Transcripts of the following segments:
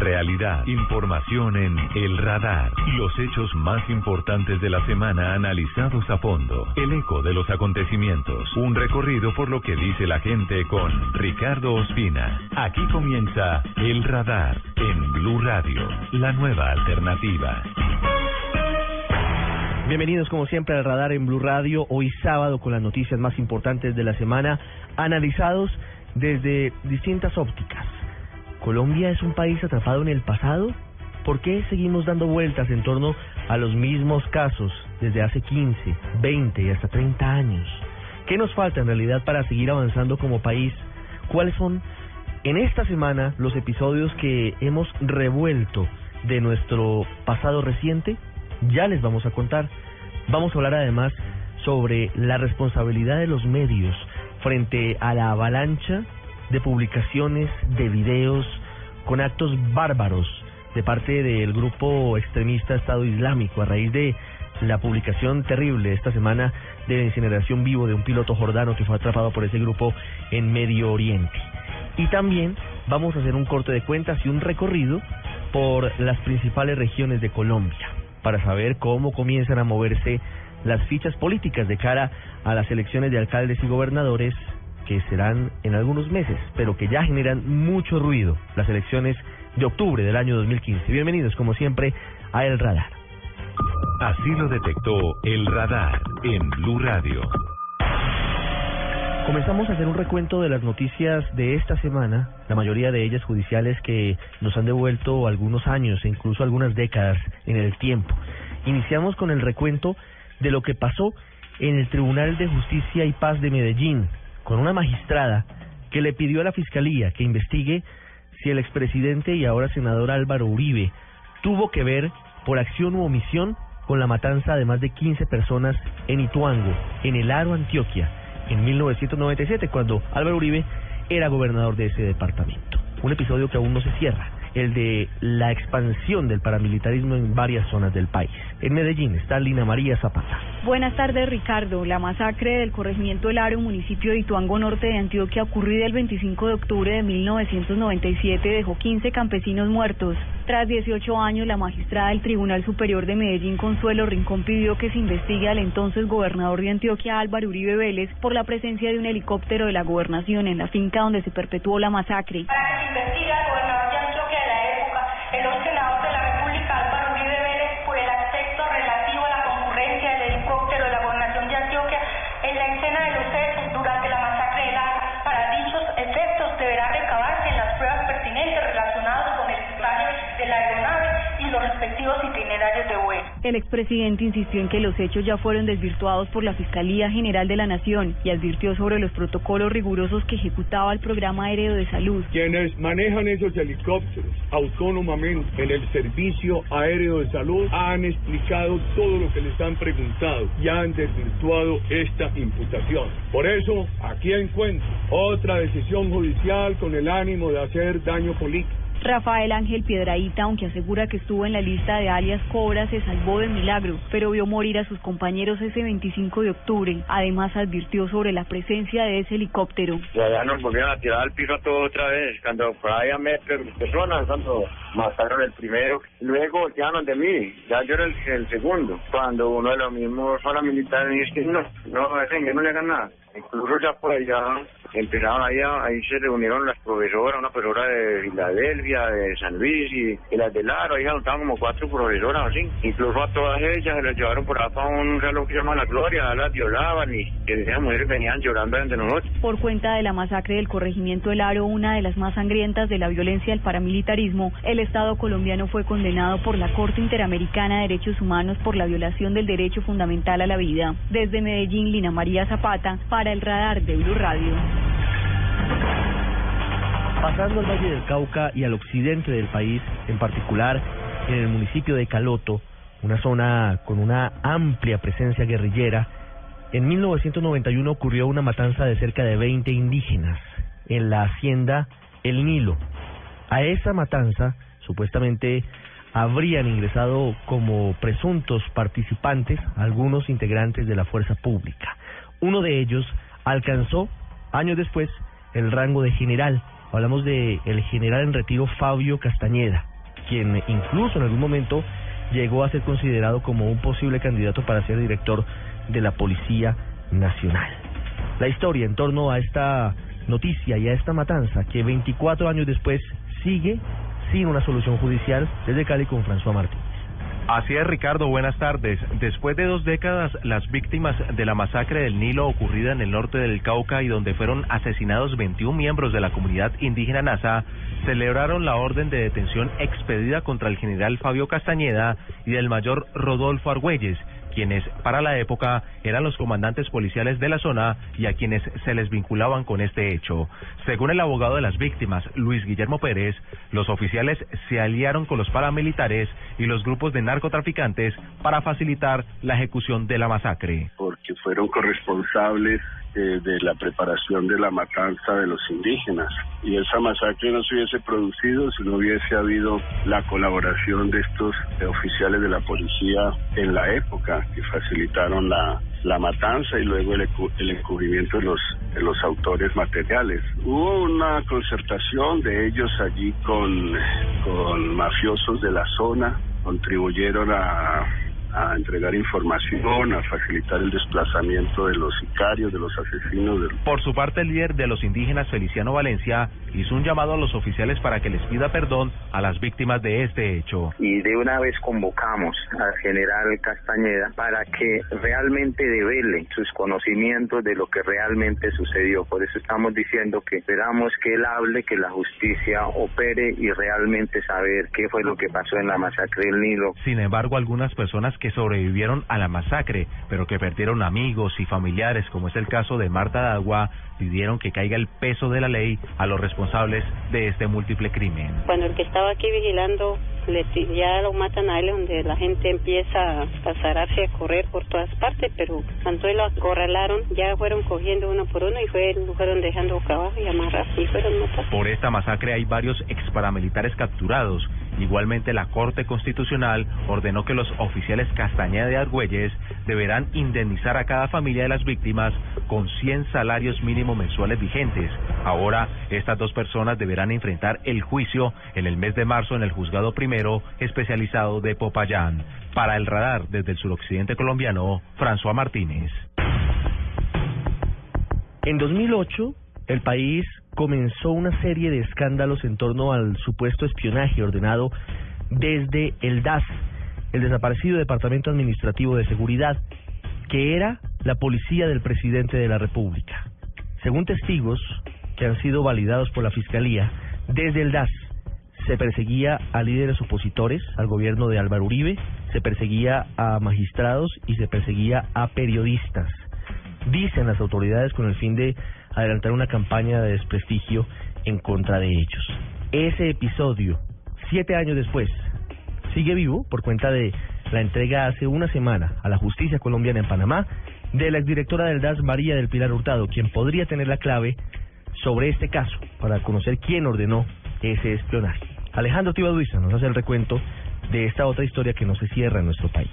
realidad, información en El Radar. Los hechos más importantes de la semana analizados a fondo. El eco de los acontecimientos. Un recorrido por lo que dice la gente con Ricardo Ospina. Aquí comienza El Radar en Blue Radio, la nueva alternativa. Bienvenidos como siempre al Radar en Blue Radio, hoy sábado con las noticias más importantes de la semana, analizados desde distintas ópticas. ¿Colombia es un país atrapado en el pasado? ¿Por qué seguimos dando vueltas en torno a los mismos casos desde hace 15, 20 y hasta 30 años? ¿Qué nos falta en realidad para seguir avanzando como país? ¿Cuáles son en esta semana los episodios que hemos revuelto de nuestro pasado reciente? Ya les vamos a contar. Vamos a hablar además sobre la responsabilidad de los medios frente a la avalancha de publicaciones, de videos con actos bárbaros de parte del grupo extremista Estado Islámico a raíz de la publicación terrible esta semana de la incineración vivo de un piloto jordano que fue atrapado por ese grupo en Medio Oriente. Y también vamos a hacer un corte de cuentas y un recorrido por las principales regiones de Colombia para saber cómo comienzan a moverse las fichas políticas de cara a las elecciones de alcaldes y gobernadores que serán en algunos meses, pero que ya generan mucho ruido, las elecciones de octubre del año 2015. Bienvenidos, como siempre, a El Radar. Así lo detectó El Radar en Blue Radio. Comenzamos a hacer un recuento de las noticias de esta semana, la mayoría de ellas judiciales que nos han devuelto algunos años e incluso algunas décadas en el tiempo. Iniciamos con el recuento de lo que pasó en el Tribunal de Justicia y Paz de Medellín, con una magistrada que le pidió a la Fiscalía que investigue si el expresidente y ahora senador Álvaro Uribe tuvo que ver por acción u omisión con la matanza de más de 15 personas en Ituango, en el Aro, Antioquia, en 1997, cuando Álvaro Uribe era gobernador de ese departamento. Un episodio que aún no se cierra el de la expansión del paramilitarismo en varias zonas del país. En Medellín está Lina María Zapata. Buenas tardes, Ricardo. La masacre del corregimiento El Aro, municipio de Ituango Norte de Antioquia, ocurrida el 25 de octubre de 1997, dejó 15 campesinos muertos. Tras 18 años, la magistrada del Tribunal Superior de Medellín, Consuelo Rincón, pidió que se investigue al entonces gobernador de Antioquia, Álvaro Uribe Vélez, por la presencia de un helicóptero de la gobernación en la finca donde se perpetuó la masacre. El expresidente insistió en que los hechos ya fueron desvirtuados por la Fiscalía General de la Nación y advirtió sobre los protocolos rigurosos que ejecutaba el programa aéreo de salud. Quienes manejan esos helicópteros autónomamente en el servicio aéreo de salud han explicado todo lo que les han preguntado y han desvirtuado esta imputación. Por eso, aquí encuentro otra decisión judicial con el ánimo de hacer daño político. Rafael Ángel Piedraíta, aunque asegura que estuvo en la lista de alias Cobra, se salvó del milagro, pero vio morir a sus compañeros ese 25 de octubre. Además, advirtió sobre la presencia de ese helicóptero. Ya nos volvieron a tirar al piso todo otra vez, cuando ahí a metros personas, cuando mataron el primero. Luego voltearon de mí, ya yo era el, segundo. Cuando uno de los mismos paramilitares dice que no, no, ese, no le hagan nada. Incluso ya por allá empezaron ahí, ahí se reunieron las profesoras, una profesora de Filadelfia, de San Luis y, las de Laro, ahí estaban como cuatro profesoras así. Incluso a todas ellas se las llevaron por acá para un reloj que se llama La Gloria, las violaban y que esas mujeres venían llorando entre nosotros. Por cuenta de la masacre del corregimiento El Aro, una de las más sangrientas de la violencia del paramilitarismo, el Estado colombiano fue condenado por la Corte Interamericana de Derechos Humanos por la violación del derecho fundamental a la vida. Desde Medellín, Lina María Zapata, para el radar de Blue Radio. Pasando al Valle del Cauca y al occidente del país, en particular en el municipio de Caloto, una zona con una amplia presencia guerrillera, en 1991 ocurrió una matanza de cerca de 20 indígenas en la hacienda El Nilo. A esa matanza, supuestamente, habrían ingresado como presuntos participantes algunos integrantes de la fuerza pública. Uno de ellos alcanzó, años después, el rango de general. Hablamos de el general en retiro Fabio Castañeda, quien incluso en algún momento llegó a ser considerado como un posible candidato para ser director de la Policía Nacional. La historia en torno a esta noticia y a esta matanza que 24 años después sigue sin una solución judicial desde Cali con François Martínez. Así es, Ricardo, buenas tardes. Después de dos décadas, las víctimas de la masacre del Nilo ocurrida en el norte del Cauca y donde fueron asesinados 21 miembros de la comunidad indígena NASA, celebraron la orden de detención expedida contra el general Fabio Castañeda y del mayor Rodolfo Argüelles, quienes para la época eran los comandantes policiales de la zona y a quienes se les vinculaban con este hecho. Según el abogado de las víctimas, Luis Guillermo Pérez, los oficiales se aliaron con los paramilitares y los grupos de narcotraficantes para facilitar la ejecución de la masacre. Porque fueron corresponsables eh, de la preparación de la matanza de los indígenas. Y esa masacre no se hubiese producido si no hubiese habido la colaboración de estos oficiales de la policía en la época que facilitaron la, la matanza y luego el, el encubrimiento de los, de los autores materiales. Hubo una concertación de ellos allí con, con mafiosos de la zona, contribuyeron a a entregar información, a facilitar el desplazamiento de los sicarios, de los asesinos. Por su parte, el líder de los indígenas, Feliciano Valencia, hizo un llamado a los oficiales para que les pida perdón a las víctimas de este hecho. Y de una vez convocamos al general Castañeda para que realmente devele sus conocimientos de lo que realmente sucedió. Por eso estamos diciendo que esperamos que él hable, que la justicia opere y realmente saber qué fue lo que pasó en la masacre del Nilo. Sin embargo, algunas personas que sobrevivieron a la masacre, pero que perdieron amigos y familiares, como es el caso de Marta Dagua, pidieron que caiga el peso de la ley a los responsables de este múltiple crimen. Cuando el que estaba aquí vigilando le, ya lo matan a él, donde la gente empieza a pasarse a correr por todas partes, pero cuando lo acorralaron, ya fueron cogiendo uno por uno y fue, lo fueron dejando boca abajo y amarrar y fueron matados. Por esta masacre hay varios ex paramilitares capturados. Igualmente, la Corte Constitucional ordenó que los oficiales Castañeda de Argüelles deberán indemnizar a cada familia de las víctimas con 100 salarios mínimos mensuales vigentes. Ahora, estas dos personas deberán enfrentar el juicio en el mes de marzo en el juzgado primero especializado de Popayán. Para el radar desde el suroccidente colombiano, François Martínez. En 2008, el país comenzó una serie de escándalos en torno al supuesto espionaje ordenado desde el DAS, el desaparecido Departamento Administrativo de Seguridad, que era la policía del presidente de la República. Según testigos que han sido validados por la Fiscalía, desde el DAS se perseguía a líderes opositores al gobierno de Álvaro Uribe, se perseguía a magistrados y se perseguía a periodistas. Dicen las autoridades con el fin de adelantar una campaña de desprestigio en contra de ellos. Ese episodio, siete años después, sigue vivo por cuenta de la entrega hace una semana a la justicia colombiana en Panamá de la exdirectora del DAS, María del Pilar Hurtado, quien podría tener la clave sobre este caso para conocer quién ordenó ese espionaje. Alejandro Tibaduiza nos hace el recuento de esta otra historia que no se cierra en nuestro país.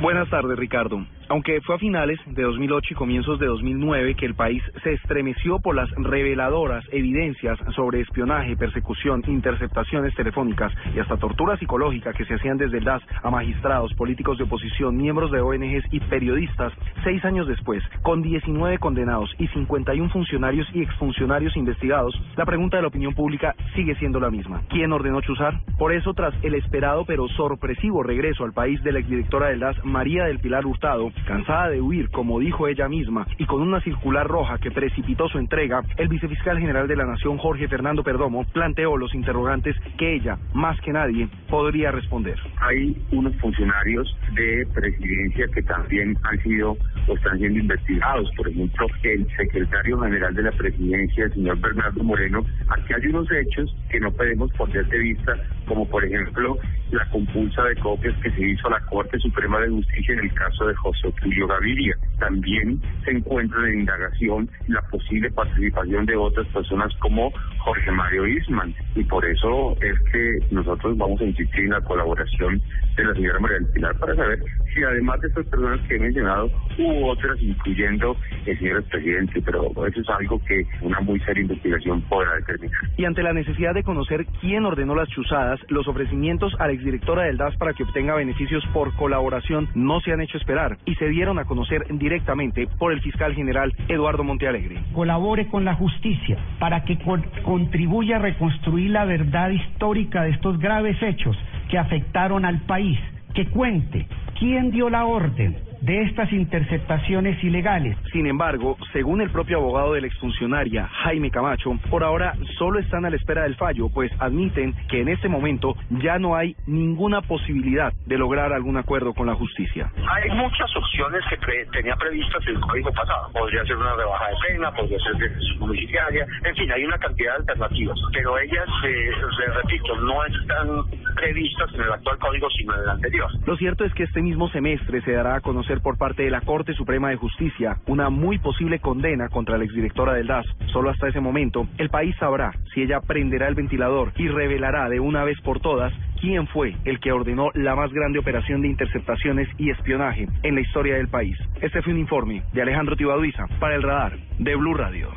Buenas tardes, Ricardo. Aunque fue a finales de 2008 y comienzos de 2009 que el país se estremeció por las reveladoras evidencias sobre espionaje, persecución, interceptaciones telefónicas y hasta tortura psicológica que se hacían desde el DAS a magistrados, políticos de oposición, miembros de ONGs y periodistas, seis años después, con 19 condenados y 51 funcionarios y exfuncionarios investigados, la pregunta de la opinión pública sigue siendo la misma. ¿Quién ordenó chuzar? Por eso, tras el esperado pero sorpresivo regreso al país de la exdirectora del DAS, María del Pilar Hurtado, Cansada de huir, como dijo ella misma, y con una circular roja que precipitó su entrega, el vicefiscal general de la Nación, Jorge Fernando Perdomo, planteó los interrogantes que ella, más que nadie, podría responder. Hay unos funcionarios de presidencia que también han sido o están siendo investigados. Por ejemplo, el secretario general de la presidencia, el señor Bernardo Moreno. Aquí hay unos hechos que no podemos perder de vista, como por ejemplo la compulsa de copias que se hizo a la Corte Suprema de Justicia en el caso de José Tulio Gaviria. También se encuentra en indagación la posible participación de otras personas como Jorge Mario Isman. Y por eso es que nosotros vamos a insistir en la colaboración de la señora María del Pilar para saber si además de estas personas que he mencionado, hubo otras, incluyendo el señor presidente, pero eso es algo que una muy seria investigación podrá determinar. Y ante la necesidad de conocer quién ordenó las chuzadas, los ofrecimientos a la exdirectora del DAS para que obtenga beneficios por colaboración no se han hecho esperar y se dieron a conocer directamente por el fiscal general Eduardo Montealegre. Colabore con la justicia para que con- contribuya a reconstruir la verdad histórica de estos graves hechos que afectaron al país. Que cuente quién dio la orden de estas interceptaciones ilegales. Sin embargo, según el propio abogado de la exfuncionaria, Jaime Camacho, por ahora solo están a la espera del fallo, pues admiten que en este momento ya no hay ninguna posibilidad de lograr algún acuerdo con la justicia. Hay muchas opciones que pre- tenía previstas el código pasado. Podría ser una rebaja de pena, podría ser de domiciliaria, en fin, hay una cantidad de alternativas. Pero ellas, eh, les repito, no están previstas en el actual código, sino en el anterior. Lo cierto es que este mismo semestre se dará a conocer por parte de la Corte Suprema de Justicia una muy posible condena contra la exdirectora del DAS. Solo hasta ese momento, el país sabrá si ella prenderá el ventilador y revelará de una vez por todas quién fue el que ordenó la más grande operación de interceptaciones y espionaje en la historia del país. Este fue un informe de Alejandro Tibaduiza para el radar de Blue Radio.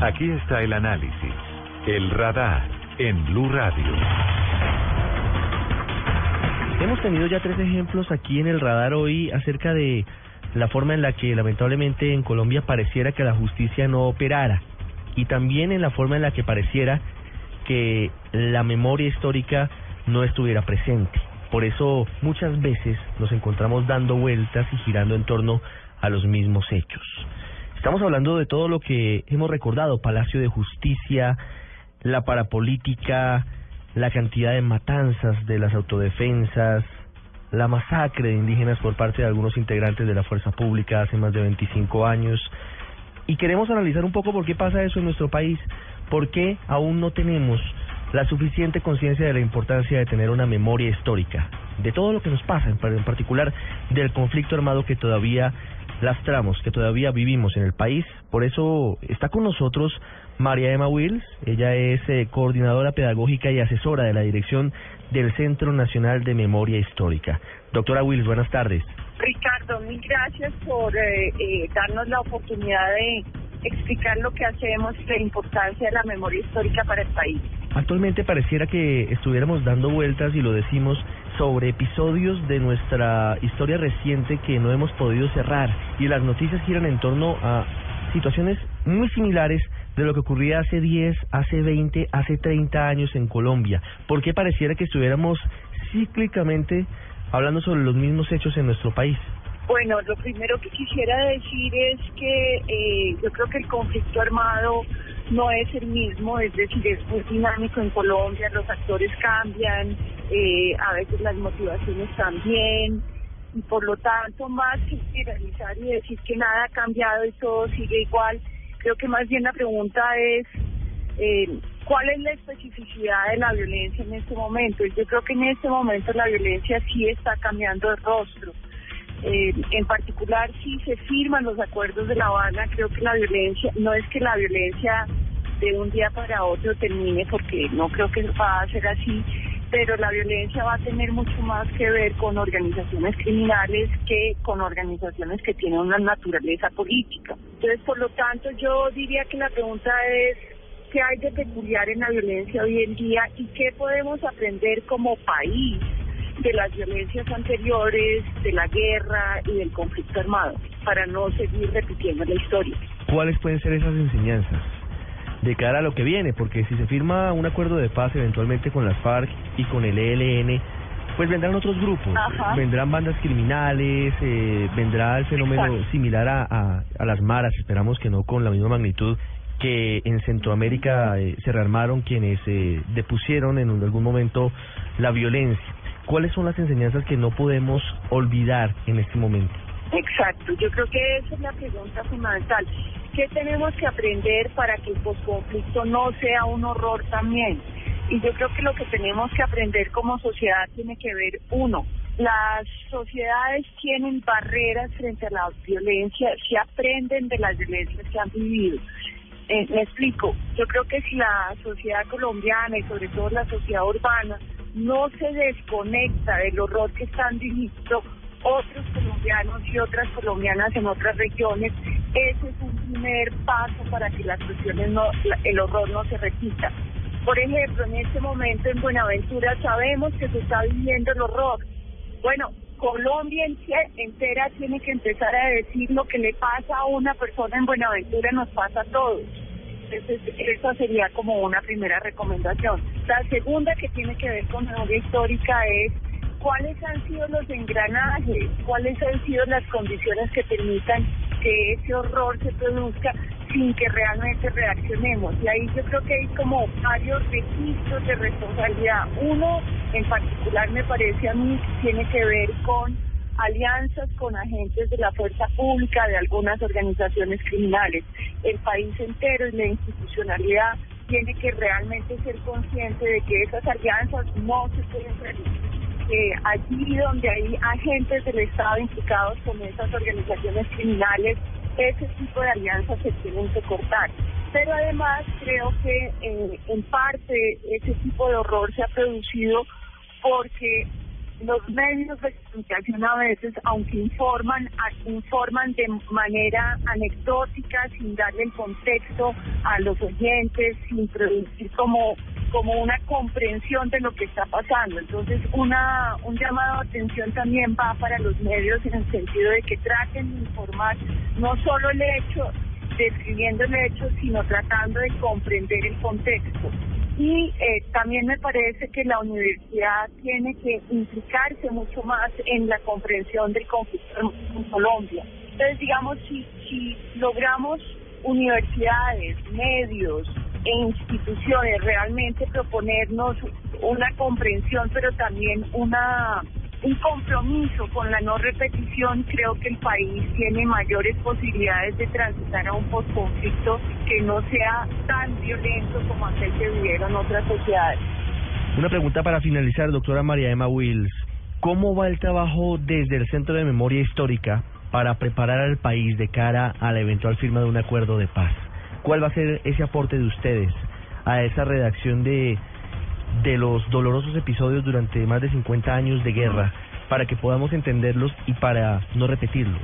Aquí está el análisis, el radar en Blue Radio. Hemos tenido ya tres ejemplos aquí en el radar hoy acerca de la forma en la que lamentablemente en Colombia pareciera que la justicia no operara y también en la forma en la que pareciera que la memoria histórica no estuviera presente. Por eso muchas veces nos encontramos dando vueltas y girando en torno a los mismos hechos. Estamos hablando de todo lo que hemos recordado, Palacio de Justicia, la parapolítica, la cantidad de matanzas de las autodefensas, la masacre de indígenas por parte de algunos integrantes de la fuerza pública hace más de 25 años. Y queremos analizar un poco por qué pasa eso en nuestro país, por qué aún no tenemos la suficiente conciencia de la importancia de tener una memoria histórica, de todo lo que nos pasa, en par- en particular del conflicto armado que todavía lastramos, que todavía vivimos en el país. Por eso está con nosotros María Emma Wills, ella es eh, coordinadora pedagógica y asesora de la dirección del Centro Nacional de Memoria Histórica. Doctora Wills, buenas tardes. Ricardo, mil gracias por eh, eh, darnos la oportunidad de explicar lo que hacemos la importancia de la memoria histórica para el país. Actualmente pareciera que estuviéramos dando vueltas y lo decimos sobre episodios de nuestra historia reciente que no hemos podido cerrar y las noticias giran en torno a situaciones muy similares de lo que ocurría hace 10, hace 20, hace 30 años en Colombia. ¿Por qué pareciera que estuviéramos cíclicamente hablando sobre los mismos hechos en nuestro país? Bueno, lo primero que quisiera decir es que eh, yo creo que el conflicto armado no es el mismo, es decir, es muy dinámico en Colombia, los actores cambian, eh, a veces las motivaciones también, y por lo tanto, más que generalizar y decir que nada ha cambiado y todo sigue igual, creo que más bien la pregunta es eh, cuál es la especificidad de la violencia en este momento. Yo creo que en este momento la violencia sí está cambiando de rostro. Eh, en particular, si se firman los acuerdos de La Habana, creo que la violencia, no es que la violencia de un día para otro termine, porque no creo que va a ser así, pero la violencia va a tener mucho más que ver con organizaciones criminales que con organizaciones que tienen una naturaleza política. Entonces, por lo tanto, yo diría que la pregunta es qué hay de peculiar en la violencia hoy en día y qué podemos aprender como país de las violencias anteriores, de la guerra y del conflicto armado, para no seguir repitiendo la historia. ¿Cuáles pueden ser esas enseñanzas de cara a lo que viene? Porque si se firma un acuerdo de paz eventualmente con las FARC y con el ELN, pues vendrán otros grupos, Ajá. vendrán bandas criminales, eh, vendrá el fenómeno Exacto. similar a, a, a las maras, esperamos que no con la misma magnitud que en Centroamérica eh, se rearmaron quienes eh, depusieron en algún momento la violencia. ¿Cuáles son las enseñanzas que no podemos olvidar en este momento? Exacto, yo creo que esa es la pregunta fundamental. ¿Qué tenemos que aprender para que el posconflicto no sea un horror también? Y yo creo que lo que tenemos que aprender como sociedad tiene que ver, uno, las sociedades tienen barreras frente a la violencia, se aprenden de las violencias que han vivido. Eh, me explico, yo creo que si la sociedad colombiana y sobre todo la sociedad urbana no se desconecta del horror que están viviendo otros colombianos y otras colombianas en otras regiones, ese es un primer paso para que las cuestiones no, el horror no se repita. Por ejemplo, en este momento en Buenaventura sabemos que se está viviendo el horror. Bueno, Colombia ente- entera tiene que empezar a decir lo que le pasa a una persona en Buenaventura nos pasa a todos. Entonces, esa sería como una primera recomendación. La segunda que tiene que ver con memoria histórica es cuáles han sido los engranajes, cuáles han sido las condiciones que permitan que ese horror se produzca sin que realmente reaccionemos. Y ahí yo creo que hay como varios registros de responsabilidad. Uno en particular me parece a mí tiene que ver con alianzas con agentes de la fuerza pública de algunas organizaciones criminales. El país entero y la institucionalidad tiene que realmente ser consciente de que esas alianzas no se pueden realizar que allí donde hay agentes del Estado implicados con esas organizaciones criminales, ese tipo de alianzas se tienen que cortar. Pero además creo que eh, en parte ese tipo de horror se ha producido porque los medios de comunicación a veces, aunque informan, informan de manera anecdótica, sin darle el contexto a los oyentes, sin producir como como una comprensión de lo que está pasando. Entonces, una un llamado de atención también va para los medios en el sentido de que traten de informar no solo el hecho, describiendo el hecho, sino tratando de comprender el contexto. Y eh, también me parece que la universidad tiene que implicarse mucho más en la comprensión del conflicto en Colombia. Entonces, digamos, si, si logramos universidades, medios e instituciones realmente proponernos una comprensión, pero también una un compromiso con la no repetición, creo que el país tiene mayores posibilidades de transitar a un postconflicto que no sea tan violento como aquel que vivieron otras sociedades. Una pregunta para finalizar, doctora María Emma Wills. ¿Cómo va el trabajo desde el Centro de Memoria Histórica para preparar al país de cara a la eventual firma de un acuerdo de paz? ¿Cuál va a ser ese aporte de ustedes a esa redacción de, de los dolorosos episodios durante más de 50 años de guerra para que podamos entenderlos y para no repetirlos?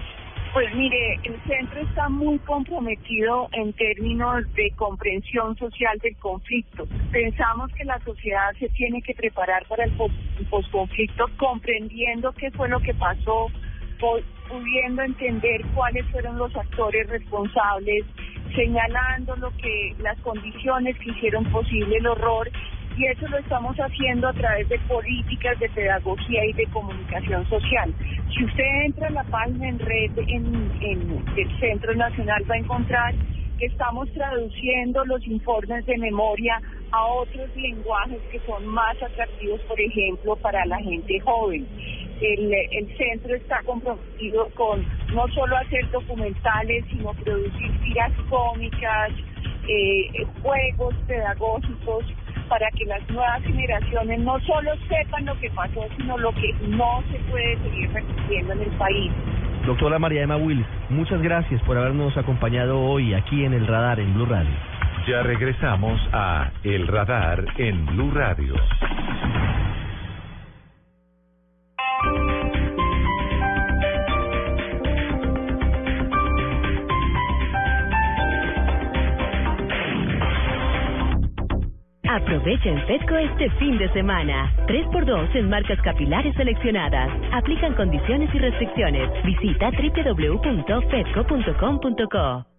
Pues mire, el centro está muy comprometido en términos de comprensión social del conflicto. Pensamos que la sociedad se tiene que preparar para el pos- posconflicto comprendiendo qué fue lo que pasó, pudiendo entender cuáles fueron los actores responsables, señalando lo que las condiciones que hicieron posible el horror y eso lo estamos haciendo a través de políticas de pedagogía y de comunicación social. Si usted entra a la página en red en, el Centro Nacional va a encontrar que estamos traduciendo los informes de memoria a otros lenguajes que son más atractivos, por ejemplo, para la gente joven. El, el centro está comprometido con no solo hacer documentales, sino producir tiras cómicas, eh, juegos pedagógicos para que las nuevas generaciones no solo sepan lo que pasó, sino lo que no se puede seguir repitiendo en el país. Doctora María Emma Wills, muchas gracias por habernos acompañado hoy aquí en el radar en Blue Radio. Ya regresamos a El Radar en Blue Radio. Aprovecha en este fin de semana. 3x2 en marcas capilares seleccionadas. Aplican condiciones y restricciones. Visita www.fedco.com.co.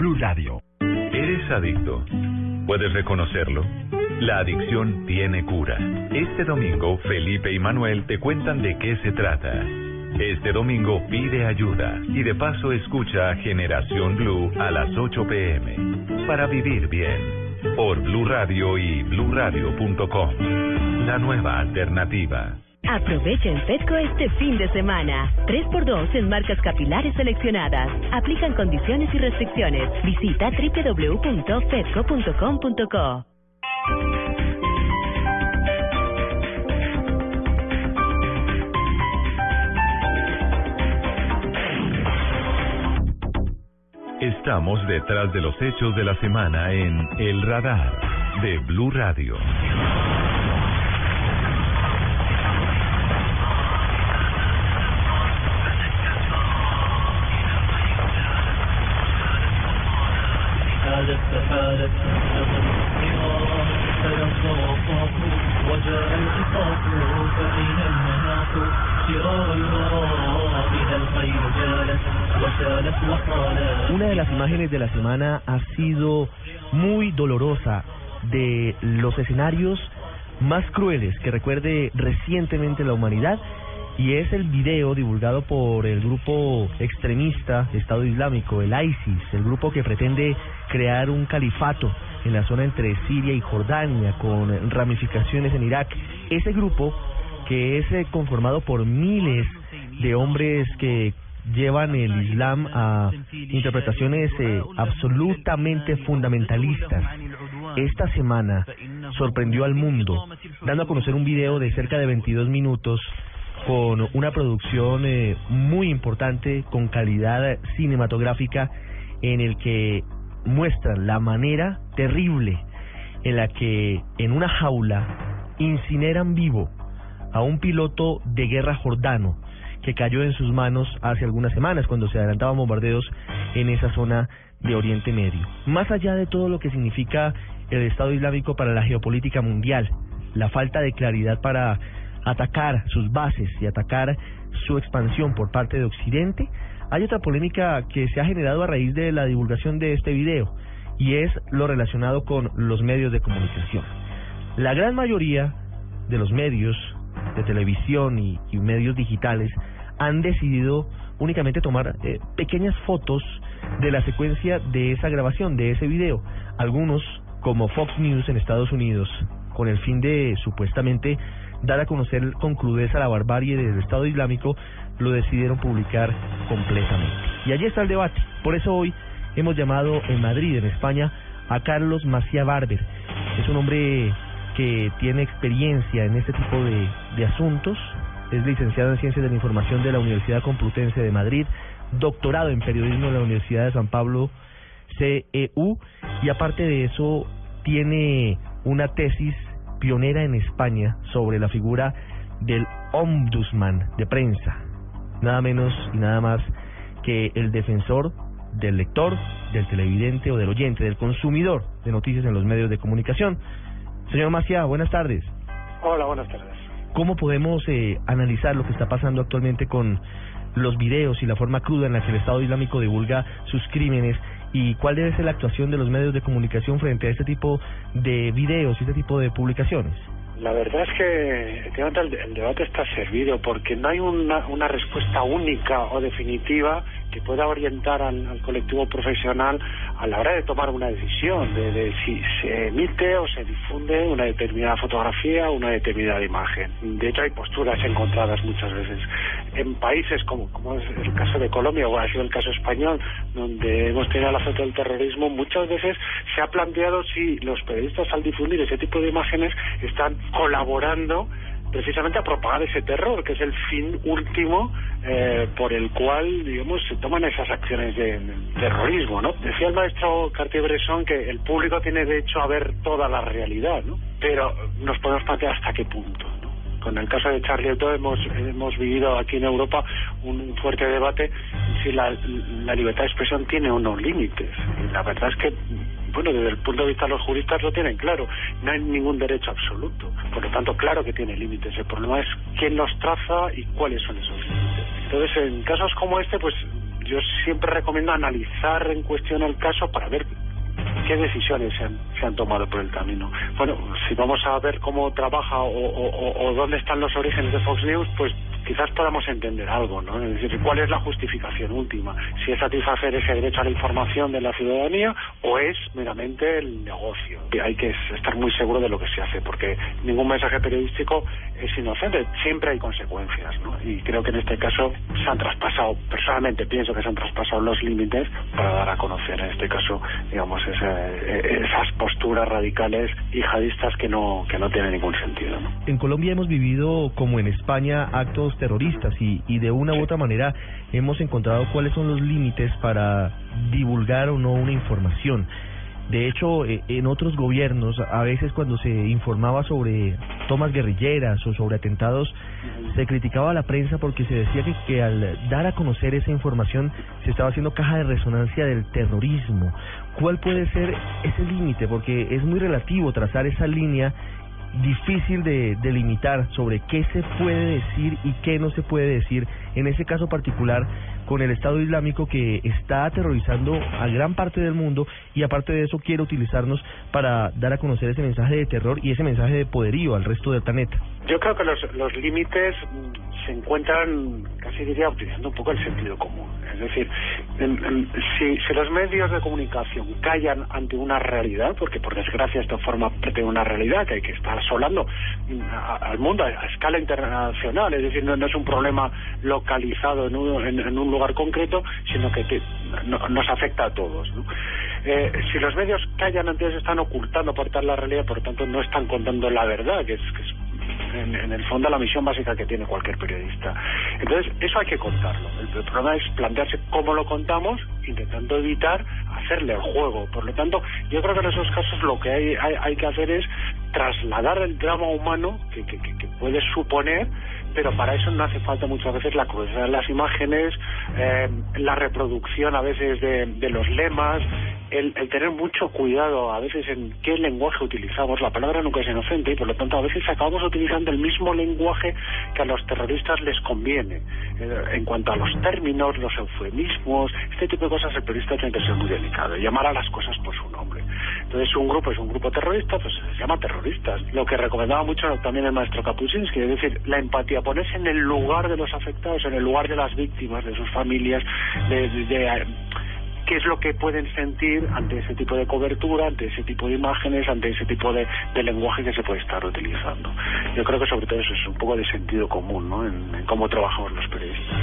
Blue Radio. ¿Eres adicto? ¿Puedes reconocerlo? La adicción tiene cura. Este domingo, Felipe y Manuel te cuentan de qué se trata. Este domingo pide ayuda y de paso escucha a Generación Blue a las 8 pm para vivir bien. Por Blue Radio y bluradio.com. La nueva alternativa. Aprovecha en Petco este fin de semana. 3x2 en marcas capilares seleccionadas. Aplican condiciones y restricciones. Visita www.petco.com.co. Estamos detrás de los hechos de la semana en El Radar de Blue Radio. حالت فحالت فيبقى الصواب وجاء الخطاب فأين المناط سرار الورى إذا الخير جالت وسالت وطالت Una de las imágenes de la semana ha sido muy dolorosa de los escenarios más crueles que recuerde recientemente la humanidad y es el video divulgado por el grupo extremista Estado Islámico, el ISIS, el grupo que pretende crear un califato en la zona entre Siria y Jordania con ramificaciones en Irak. Ese grupo que es eh, conformado por miles de hombres que llevan el Islam a interpretaciones eh, absolutamente fundamentalistas. Esta semana sorprendió al mundo dando a conocer un video de cerca de 22 minutos con una producción eh, muy importante, con calidad cinematográfica, en el que muestran la manera terrible en la que en una jaula incineran vivo a un piloto de guerra jordano que cayó en sus manos hace algunas semanas cuando se adelantaban bombardeos en esa zona de Oriente Medio. Más allá de todo lo que significa el Estado Islámico para la geopolítica mundial, la falta de claridad para atacar sus bases y atacar su expansión por parte de Occidente, hay otra polémica que se ha generado a raíz de la divulgación de este video y es lo relacionado con los medios de comunicación. La gran mayoría de los medios de televisión y, medios digitales han decidido únicamente tomar eh, pequeñas fotos de la secuencia de esa grabación, de ese video. Algunos, como Fox News en Estados Unidos, con el fin de supuestamente dar a conocer con crudeza la barbarie del Estado Islámico, lo decidieron publicar completamente. Y allí está el debate. Por eso hoy hemos llamado en Madrid, en España, a Carlos Macía Barber. Es un hombre que tiene experiencia en este tipo de, de asuntos. Es licenciado en Ciencias de la Información de la Universidad Complutense de Madrid, doctorado en Periodismo de la Universidad de San Pablo, CEU, y aparte de eso tiene una tesis pionera en España sobre la figura del ombudsman de prensa, nada menos y nada más que el defensor del lector, del televidente o del oyente, del consumidor de noticias en los medios de comunicación. Señor Maciá, buenas tardes. Hola, buenas tardes. ¿Cómo podemos eh, analizar lo que está pasando actualmente con los videos y la forma cruda en la que el Estado Islámico divulga sus crímenes y cuál debe ser la actuación de los medios de comunicación frente a este tipo de videos y este tipo de publicaciones? La verdad es que el debate está servido porque no hay una, una respuesta única o definitiva que pueda orientar al, al colectivo profesional a la hora de tomar una decisión de, de si se emite o se difunde una determinada fotografía o una determinada imagen. De hecho, hay posturas encontradas muchas veces. En países como, como es el caso de Colombia o ha sido el caso español, donde hemos tenido la foto del terrorismo, muchas veces se ha planteado si los periodistas al difundir ese tipo de imágenes están colaborando precisamente a propagar ese terror, que es el fin último eh, por el cual, digamos, se toman esas acciones de, terrorismo, ¿no? Decía el maestro Cartier-Bresson que el público tiene derecho a ver toda la realidad, ¿no? Pero nos podemos plantear hasta qué punto. Con el caso de Charlie Hebdo hemos, hemos vivido aquí en Europa un fuerte debate si la, la libertad de expresión tiene unos límites. Y la verdad es que bueno, desde el punto de vista de los juristas lo tienen claro, no hay ningún derecho absoluto, por lo tanto, claro que tiene límites, el problema es quién los traza y cuáles son esos límites. Entonces, en casos como este, pues yo siempre recomiendo analizar en cuestión el caso para ver qué decisiones se han, se han tomado por el camino. Bueno, si vamos a ver cómo trabaja o, o, o dónde están los orígenes de Fox News, pues quizás podamos entender algo, ¿no? Es decir, ¿cuál es la justificación última? Si es satisfacer ese derecho a la información de la ciudadanía o es meramente el negocio. Y hay que estar muy seguro de lo que se hace, porque ningún mensaje periodístico es inocente, siempre hay consecuencias, ¿no? Y creo que en este caso se han traspasado, personalmente pienso que se han traspasado los límites para dar a conocer, en este caso, digamos, ese, esas posturas radicales y jihadistas que no, que no tienen ningún sentido, ¿no? En Colombia hemos vivido, como en España, actos terroristas y, y de una u otra manera hemos encontrado cuáles son los límites para divulgar o no una información. De hecho, eh, en otros gobiernos, a veces cuando se informaba sobre tomas guerrilleras o sobre atentados, se criticaba a la prensa porque se decía que, que al dar a conocer esa información se estaba haciendo caja de resonancia del terrorismo. ¿Cuál puede ser ese límite? Porque es muy relativo trazar esa línea difícil de delimitar sobre qué se puede decir y qué no se puede decir en ese caso particular con el Estado Islámico que está aterrorizando a gran parte del mundo y aparte de eso quiere utilizarnos para dar a conocer ese mensaje de terror y ese mensaje de poderío al resto del planeta. Yo creo que los, los límites mm, se encuentran, casi diría, utilizando un poco el sentido común. Es decir, en- si, los medios de comunicación callan ante una realidad, porque por desgracia esto forma parte de una realidad que hay que estar asolando mm, al mundo a, escala internacional, es decir, no, es un problema localizado en un, en, un lugar concreto, sino que nos afecta a todos. ¿no? Eh, si los medios callan ante eso, están ocultando por tal la realidad, por lo tanto no están contando la verdad, que es, que es en, en el fondo la misión básica que tiene cualquier periodista. Entonces, eso hay que contarlo. El, problema es plantearse cómo lo contamos, intentando evitar hacerle el juego. Por lo tanto, yo creo que en esos casos lo que hay, hay, hay que hacer es trasladar el drama humano que, que, que puede suponer pero para eso no hace falta muchas veces la crudeza de las imágenes, eh, la reproducción a veces de, de los lemas, el, el tener mucho cuidado a veces en qué lenguaje utilizamos. La palabra nunca es inocente y por lo tanto a veces acabamos utilizando el mismo lenguaje que a los terroristas les conviene. Eh, en cuanto a los términos, los eufemismos, este tipo de cosas el periodista tiene que ser muy delicado llamar a las cosas por su nombre. Entonces un grupo es un grupo terrorista, pues se llama terroristas. Lo que recomendaba mucho también el maestro Kapuczynski, es decir, la empatía, ponerse en el lugar de los afectados, en el lugar de las víctimas, de sus familias, de, de- qué es lo que pueden sentir ante ese tipo de cobertura, ante ese tipo de imágenes, ante ese tipo de, lenguaje que se puede estar utilizando. Yo creo que sobre todo eso es un poco de sentido común, ¿no? En, en cómo trabajamos los periodistas.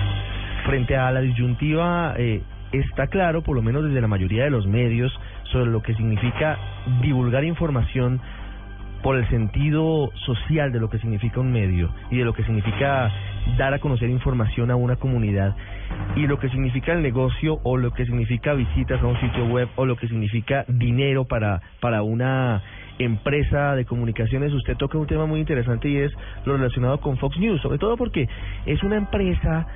Frente a la disyuntiva, eh, está claro, por lo menos desde la mayoría de los medios, sobre lo que significa divulgar información por el sentido social de lo que significa un medio y de lo que significa dar a conocer información a una comunidad y lo que significa el negocio o lo que significa visitas a un sitio web o lo que significa dinero para para una empresa de comunicaciones usted toca un tema muy interesante y es lo relacionado con Fox News sobre todo porque es una empresa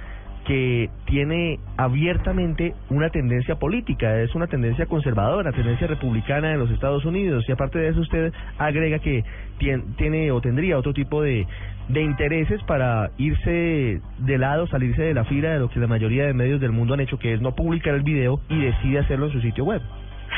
que tiene abiertamente una tendencia política, es una tendencia conservadora, tendencia republicana en los Estados Unidos y aparte de eso usted agrega que tien- tiene o tendría otro tipo de, de intereses para irse de lado, salirse de la fila de lo que la mayoría de medios del mundo han hecho, que es no publicar el video y decide hacerlo en su sitio web.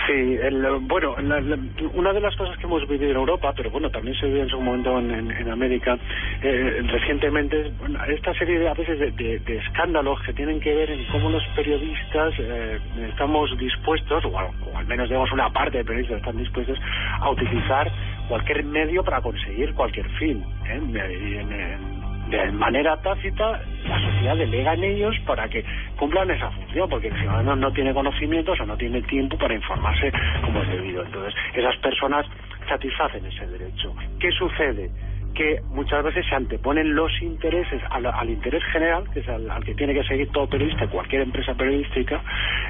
Sí, el, bueno, la- la- una de las cosas que hemos vivido en Europa, pero bueno, también se vive en su momento en, América, eh, recientemente, esta serie de, a veces de, escándalos que tienen que ver en cómo los periodistas eh, estamos dispuestos, o, al- menos digamos una parte de periodistas están dispuestos a utilizar cualquier medio para conseguir cualquier fin. ¿eh? En- de manera tácita la sociedad delega en ellos para que cumplan esa función, porque el ciudadano no tiene conocimientos o no tiene tiempo para informarse como es debido. Entonces, esas personas satisfacen ese derecho. ¿Qué sucede? que muchas veces se anteponen los intereses al, interés general, que es al, que tiene que seguir todo periodista, cualquier empresa periodística,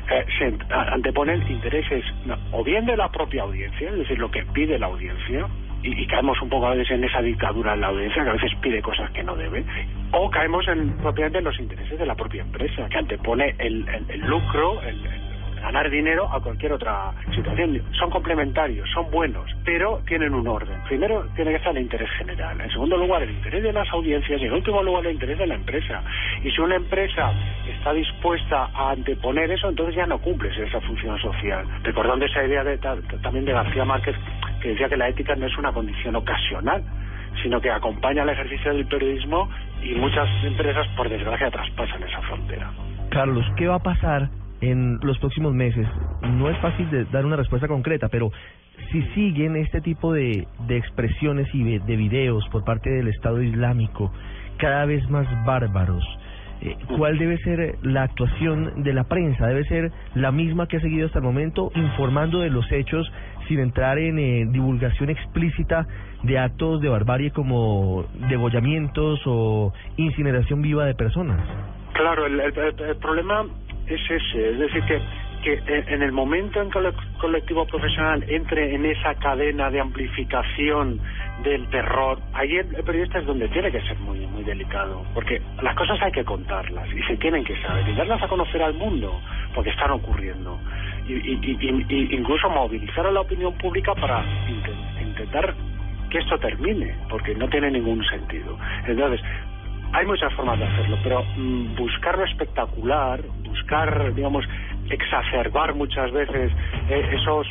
eh, se ant- anteponen intereses o bien de la propia audiencia, es decir, lo que pide la audiencia, y, caemos un poco a veces en esa dictadura en la audiencia que a veces pide cosas que no debe, o caemos en propiamente en los intereses de la propia empresa, que antepone el, el- el lucro, el, el ganar dinero a cualquier otra situación. Son complementarios, son buenos, pero tienen un orden. Primero tiene que estar el interés general, en segundo lugar el interés de las audiencias y en último lugar el interés de la empresa. Y si una empresa está dispuesta a anteponer eso, entonces ya no cumples esa función social. Recordando esa idea de, ta- también de García Márquez, que decía que la ética no es una condición ocasional, sino que acompaña al ejercicio del periodismo y muchas empresas, por desgracia, traspasan esa frontera. Carlos, ¿qué va a pasar en los próximos meses? No es fácil de dar una respuesta concreta, pero si siguen este tipo de, de expresiones y de, de videos por parte del Estado Islámico cada vez más bárbaros, eh, ¿cuál debe ser la actuación de la prensa? ¿Debe ser la misma que ha seguido hasta el momento, informando de los hechos sin entrar en eh, divulgación explícita de actos de barbarie como degollamientos o incineración viva de personas? Claro, el, problema es ese, es decir, que, que en- el momento en que el colectivo profesional entre en esa cadena de amplificación del terror, ahí el periodista es donde tiene que ser muy muy delicado, porque las cosas hay que contarlas y se tienen que saber y darlas a conocer al mundo, porque están ocurriendo. Y, incluso movilizar a la opinión pública para inten- intentar que esto termine, porque no tiene ningún sentido. Entonces, hay muchas formas de hacerlo, pero mm, buscar lo espectacular, buscar, digamos, exacerbar muchas veces eh, esos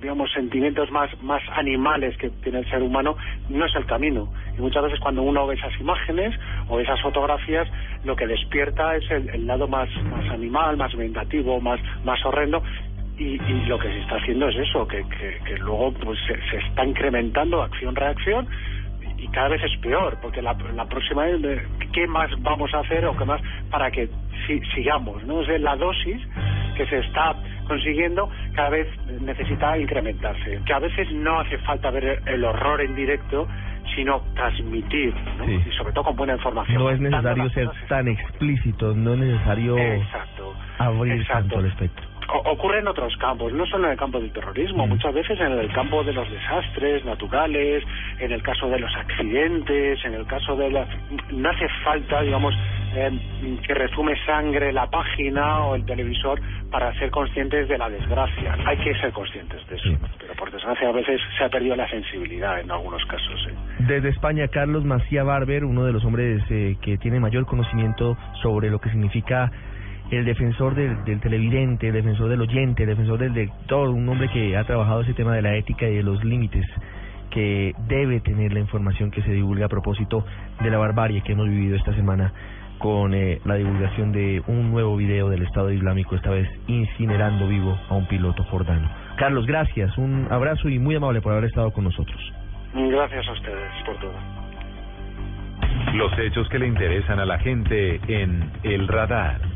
digamos sentimientos más más animales que tiene el ser humano no es el camino y muchas veces cuando uno ve esas imágenes o esas fotografías lo que despierta es el, el lado más más animal más vengativo más más horrendo y, y lo que se está haciendo es eso que, que, que luego pues se, se está incrementando acción reacción y cada vez es peor, porque la, la próxima vez, eh, ¿qué más vamos a hacer o qué más para que si- sigamos? ¿no? O sea, la dosis que se está consiguiendo cada vez necesita incrementarse, que a veces no hace falta ver el horror en directo, sino transmitir, ¿no? Sí. y sobre todo con buena información. No es necesario ser tan explícito, no es necesario Exacto. abrir Exacto. tanto el espectro. Ocurre en otros campos, no solo en el campo del terrorismo, muchas veces en el campo de los desastres naturales, en el caso de los accidentes, en el caso de la... No hace falta, digamos, eh, que resume sangre la página o el televisor para ser conscientes de la desgracia. Hay que ser conscientes de eso, pero por desgracia a veces se ha perdido la sensibilidad en algunos casos. ¿eh? Desde España, Carlos Macía Barber, uno de los hombres eh, que tiene mayor conocimiento sobre lo que significa el defensor del, del televidente, el defensor del oyente, el defensor del lector, un hombre que ha trabajado ese tema de la ética y de los límites que debe tener la información que se divulga a propósito de la barbarie que hemos vivido esta semana con eh, la divulgación de un nuevo video del Estado Islámico, esta vez incinerando vivo a un piloto jordano. Carlos, gracias, un abrazo y muy amable por haber estado con nosotros. Gracias a ustedes por todo. Los hechos que le interesan a la gente en El Radar.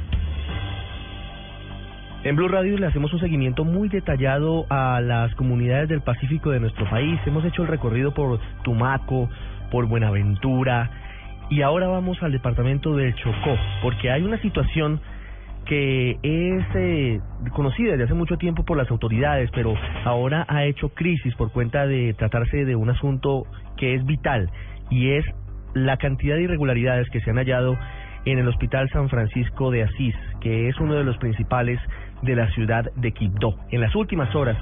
En Blue Radio le hacemos un seguimiento muy detallado a las comunidades del Pacífico de nuestro país. Hemos hecho el recorrido por Tumaco, por Buenaventura y ahora vamos al departamento del Chocó, porque hay una situación que es eh, conocida desde hace mucho tiempo por las autoridades, pero ahora ha hecho crisis por cuenta de tratarse de un asunto que es vital y es la cantidad de irregularidades que se han hallado en el Hospital San Francisco de Asís, que es uno de los principales de la ciudad de Quibdó. En las últimas horas,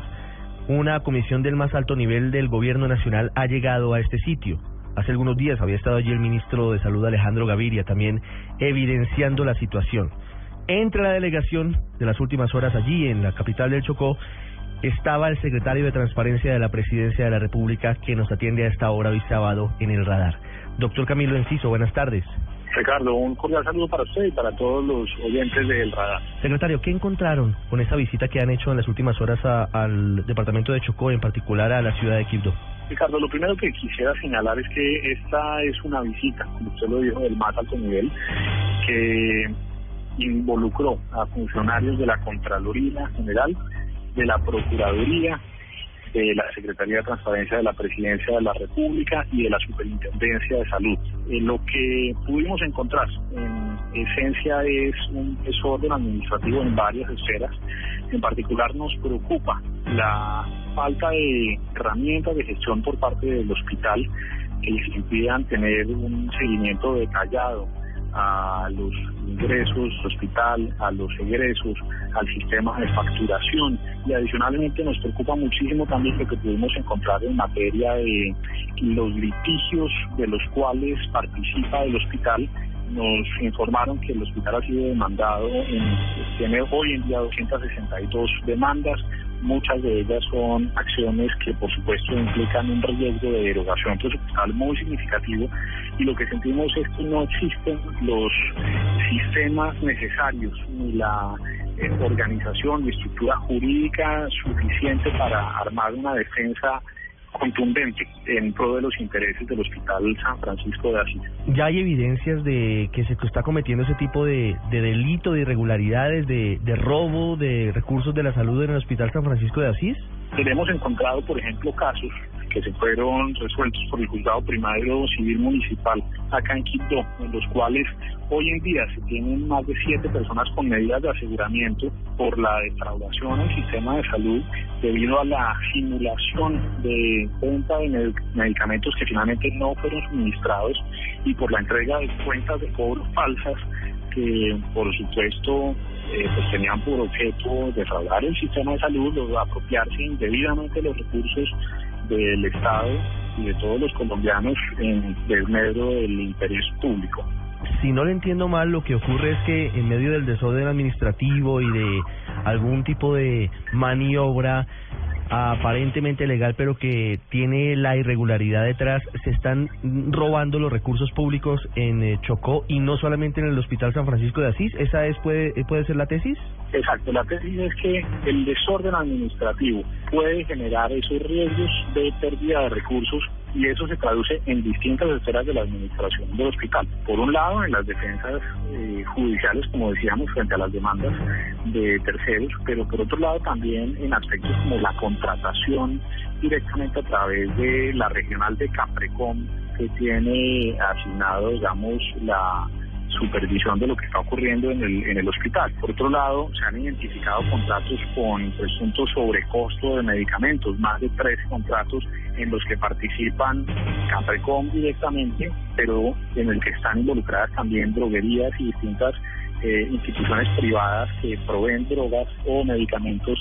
una comisión del más alto nivel del gobierno nacional ha llegado a este sitio. Hace algunos días había estado allí el ministro de Salud Alejandro Gaviria también evidenciando la situación. Entre la delegación de las últimas horas allí en la capital del Chocó estaba el secretario de Transparencia de la Presidencia de la República que nos atiende a esta hora hoy sábado en el radar. Doctor Camilo Enciso, buenas tardes. Ricardo, un cordial saludo para usted y para todos los oyentes del radar. Secretario, ¿qué encontraron con esa visita que han hecho en las últimas horas a- al departamento de Chocó, en particular a la ciudad de Quibdó? Ricardo, lo primero que quisiera señalar es que esta es una visita, como usted lo dijo, del más alto nivel, que involucró a funcionarios de la Contraloría General, de la Procuraduría, de la Secretaría de Transparencia de la Presidencia de la República y de la Superintendencia de Salud. Eh, lo que pudimos encontrar en esencia es un desorden administrativo en varias esferas. En particular nos preocupa la falta de herramientas de gestión por parte del hospital que les impidan tener un seguimiento detallado a los ingresos hospital, a los egresos, al sistema de facturación. Y adicionalmente nos preocupa muchísimo también lo que pudimos encontrar en materia de los litigios de los cuales participa el hospital. Nos informaron que el hospital ha sido demandado, en, tiene hoy en día 262 demandas, muchas de ellas son acciones que por supuesto implican un riesgo de derogación presupuestal muy significativo y lo que sentimos es que no existen los sistemas necesarios ni la eh, organización y estructura jurídica suficiente para armar una defensa contundente en pro de los intereses del Hospital San Francisco de Asís. ¿Ya hay evidencias de que se está cometiendo ese tipo de, de delito, de irregularidades, de, de robo de recursos de la salud en el Hospital San Francisco de Asís? Tenemos encontrado, por ejemplo, casos que se fueron resueltos por el juzgado primario civil municipal acá en Quito, en los cuales hoy en día se tienen más de siete personas con medidas de aseguramiento por la defraudación al sistema de salud debido a la simulación de venta de medicamentos que finalmente no fueron suministrados y por la entrega de cuentas de cobro falsas que por supuesto eh, pues tenían por objeto defraudar el sistema de salud, apropiarse indebidamente los recursos del Estado y de todos los colombianos en desmedro del interés público. Si no le entiendo mal, lo que ocurre es que en medio del desorden administrativo y de algún tipo de maniobra aparentemente legal, pero que tiene la irregularidad detrás, se están robando los recursos públicos en eh, Chocó y no solamente en el Hospital San Francisco de Asís. ¿Esa es puede, puede ser la tesis? Exacto, la tesis es que el desorden administrativo puede generar esos riesgos de pérdida de recursos y eso se traduce en distintas esferas de la administración del hospital. Por un lado, en las defensas eh, judiciales, como decíamos, frente a las demandas de terceros, pero por otro lado también en aspectos como la contratación directamente a través de la regional de Caprecom, que tiene asignado, digamos, la supervisión de lo que está ocurriendo en el, en el hospital. Por otro lado, se han identificado contratos con presuntos sobrecosto de medicamentos, más de tres contratos en los que participan Caprecom directamente, pero en el que están involucradas también droguerías y distintas eh, instituciones privadas que proveen drogas o medicamentos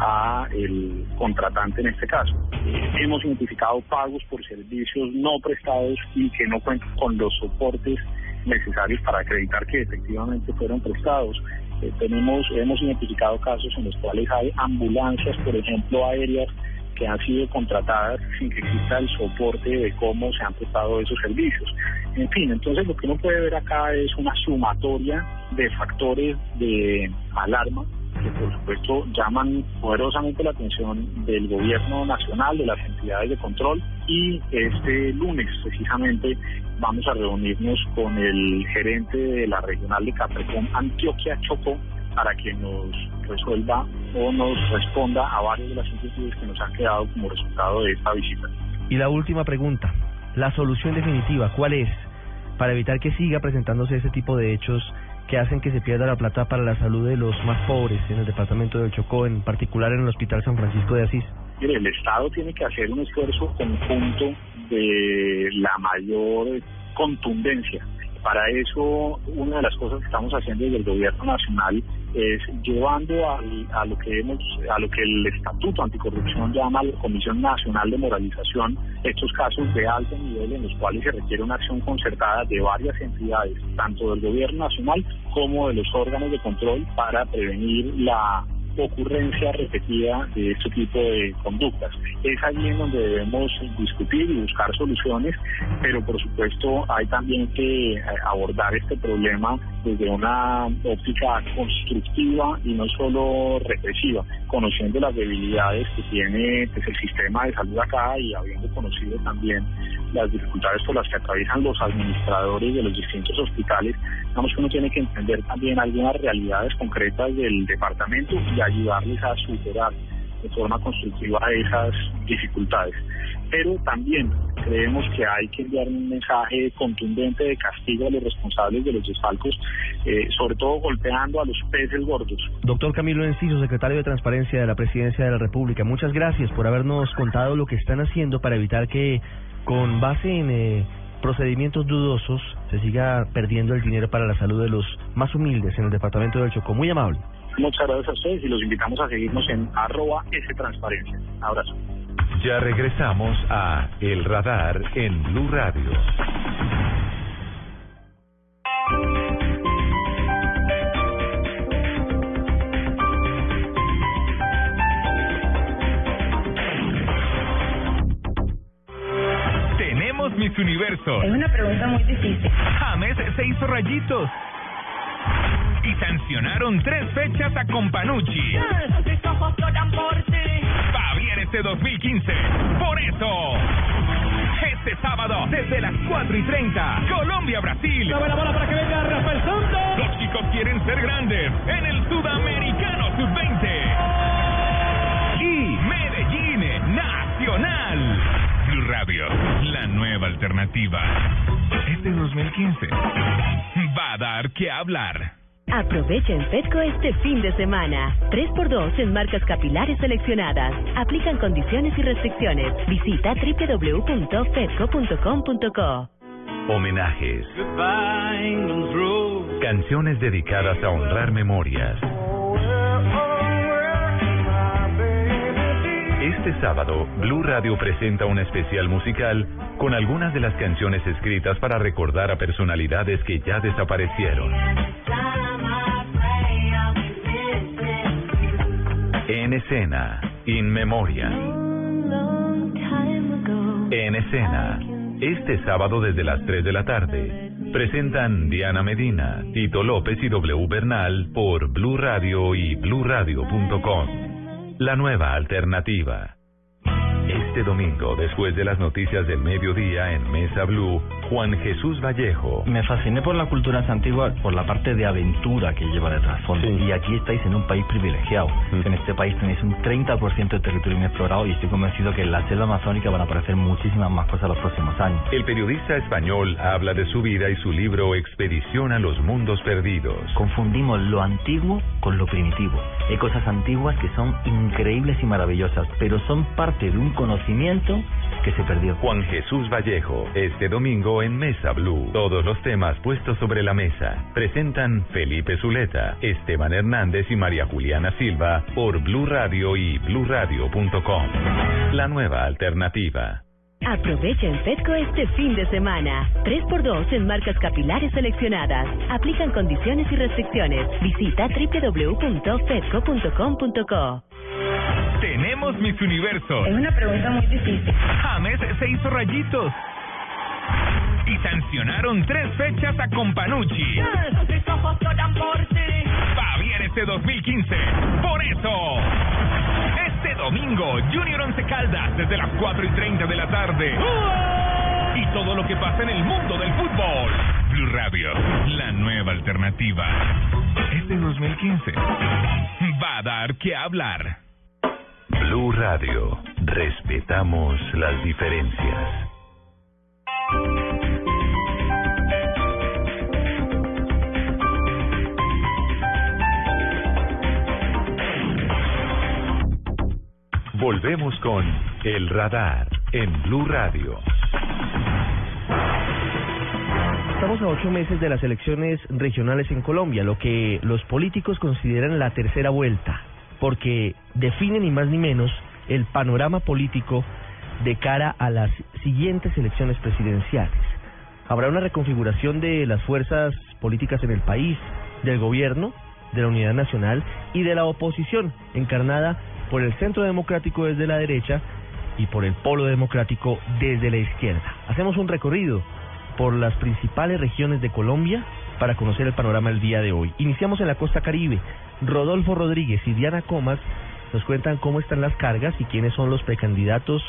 a el contratante en este caso. Hemos identificado pagos por servicios no prestados y que no cuentan con los soportes necesarios para acreditar que efectivamente fueron prestados. Eh, tenemos, hemos identificado casos en los cuales hay ambulancias, por ejemplo, aéreas que han sido contratadas sin que exista el soporte de cómo se han prestado esos servicios. En fin, entonces lo que uno puede ver acá es una sumatoria de factores de alarma que por supuesto llaman poderosamente la atención del gobierno nacional, de las entidades de control y este lunes precisamente vamos a reunirnos con el gerente de la regional de Caprecón Antioquia Chocó para que nos resuelva o nos responda a varias de las inquietudes que nos han quedado como resultado de esta visita. Y la última pregunta, la solución definitiva, ¿cuál es para evitar que siga presentándose ese tipo de hechos que hacen que se pierda la plata para la salud de los más pobres en el departamento del Chocó, en particular en el Hospital San Francisco de Asís? Mire, el Estado tiene que hacer un esfuerzo conjunto de la mayor contundencia. Para eso, una de las cosas que estamos haciendo desde el gobierno nacional es llevando a, lo que hemos, a lo que el Estatuto Anticorrupción llama la Comisión Nacional de Moralización, estos casos de alto nivel en los cuales se requiere una acción concertada de varias entidades, tanto del gobierno nacional como de los órganos de control para prevenir la ocurrencia repetida de este tipo de conductas. Es allí en donde debemos discutir y buscar soluciones, pero por supuesto hay también que eh, abordar este problema desde una óptica constructiva y no solo represiva, conociendo las debilidades que tiene pues, el sistema de salud acá y habiendo conocido también las dificultades por las que atraviesan los administradores de los distintos hospitales, digamos que uno tiene que entender también algunas realidades concretas del departamento y ayudarles a superar de forma constructiva esas dificultades. Pero también creemos que hay que enviar un mensaje contundente de castigo a los responsables de los desfalcos, eh, sobre todo golpeando a los peces gordos. Doctor Camilo Enciso, secretario de Transparencia de la Presidencia de la República, muchas gracias por habernos contado lo que están haciendo para evitar que, con base en eh, procedimientos dudosos, se siga perdiendo el dinero para la salud de los más humildes en el departamento del Chocó. Muy amable. Muchas gracias a ustedes y los invitamos a seguirnos en arroba S Transparencia. Abrazo. Ya regresamos a El Radar en Blue Radio. Tenemos Miss Universo. Es una pregunta muy difícil. James se hizo rayitos. Y sancionaron tres fechas a Companucci. Va bien este 2015. Por eso, este sábado, desde las 4 y 30, Colombia-Brasil. La buena bola para que venga Rafael Santos. Los chicos quieren ser grandes en el Sudamericano Sub-20. Y Medellín Nacional. Blue Radio, la nueva alternativa. Este 2015 va a dar que hablar. Aprovecha en Petco este fin de semana. 3x2 en marcas capilares seleccionadas. Aplican condiciones y restricciones. Visita www.petco.com.co. Homenajes. Canciones dedicadas a honrar memorias. Este sábado, Blue Radio presenta un especial musical con algunas de las canciones escritas para recordar a personalidades que ya desaparecieron. En escena, In Memoria. En escena, este sábado desde las 3 de la tarde, presentan Diana Medina, Tito López y W Bernal por Blue Radio y bluradio.com. La nueva alternativa. Este domingo, después de las noticias del mediodía en Mesa Blue, Juan Jesús Vallejo. Me fasciné por la cultura antigua, por la parte de aventura que lleva de trasfondo. Y aquí estáis en un país privilegiado. En este país tenéis un 30% de territorio inexplorado y estoy convencido que en la selva amazónica van a aparecer muchísimas más cosas los próximos años. El periodista español habla de su vida y su libro Expedición a los Mundos Perdidos. Confundimos lo antiguo con lo primitivo. Hay cosas antiguas que son increíbles y maravillosas, pero son parte de un conocimiento que se perdió. Juan Jesús Vallejo, este domingo en Mesa Blue. Todos los temas puestos sobre la mesa. Presentan Felipe Zuleta, Esteban Hernández y María Juliana Silva por Blue Radio y bluradio.com. La nueva alternativa. Aprovecha en Petco este fin de semana. 3x2 en marcas capilares seleccionadas. Aplican condiciones y restricciones. Visita www.petco.com.co. Tenemos Miss Universo. Es una pregunta muy difícil. James se hizo rayitos. Y sancionaron tres fechas a Companucci. Va bien este 2015. Por eso, este domingo, Junior Once Caldas desde las 4 y 30 de la tarde. Y todo lo que pasa en el mundo del fútbol. Blue Radio, la nueva alternativa. Este 2015 va a dar que hablar. Blue Radio. Respetamos las diferencias. Volvemos con El Radar en Blue Radio. Estamos a ocho meses de las elecciones regionales en Colombia, lo que los políticos consideran la tercera vuelta, porque definen ni más ni menos el panorama político de cara a las siguientes elecciones presidenciales. Habrá una reconfiguración de las fuerzas políticas en el país, del gobierno, de la unidad nacional y de la oposición, encarnada por el centro democrático desde la derecha y por el polo democrático desde la izquierda. Hacemos un recorrido por las principales regiones de Colombia para conocer el panorama del día de hoy. Iniciamos en la costa caribe. Rodolfo Rodríguez y Diana Comas nos cuentan cómo están las cargas y quiénes son los precandidatos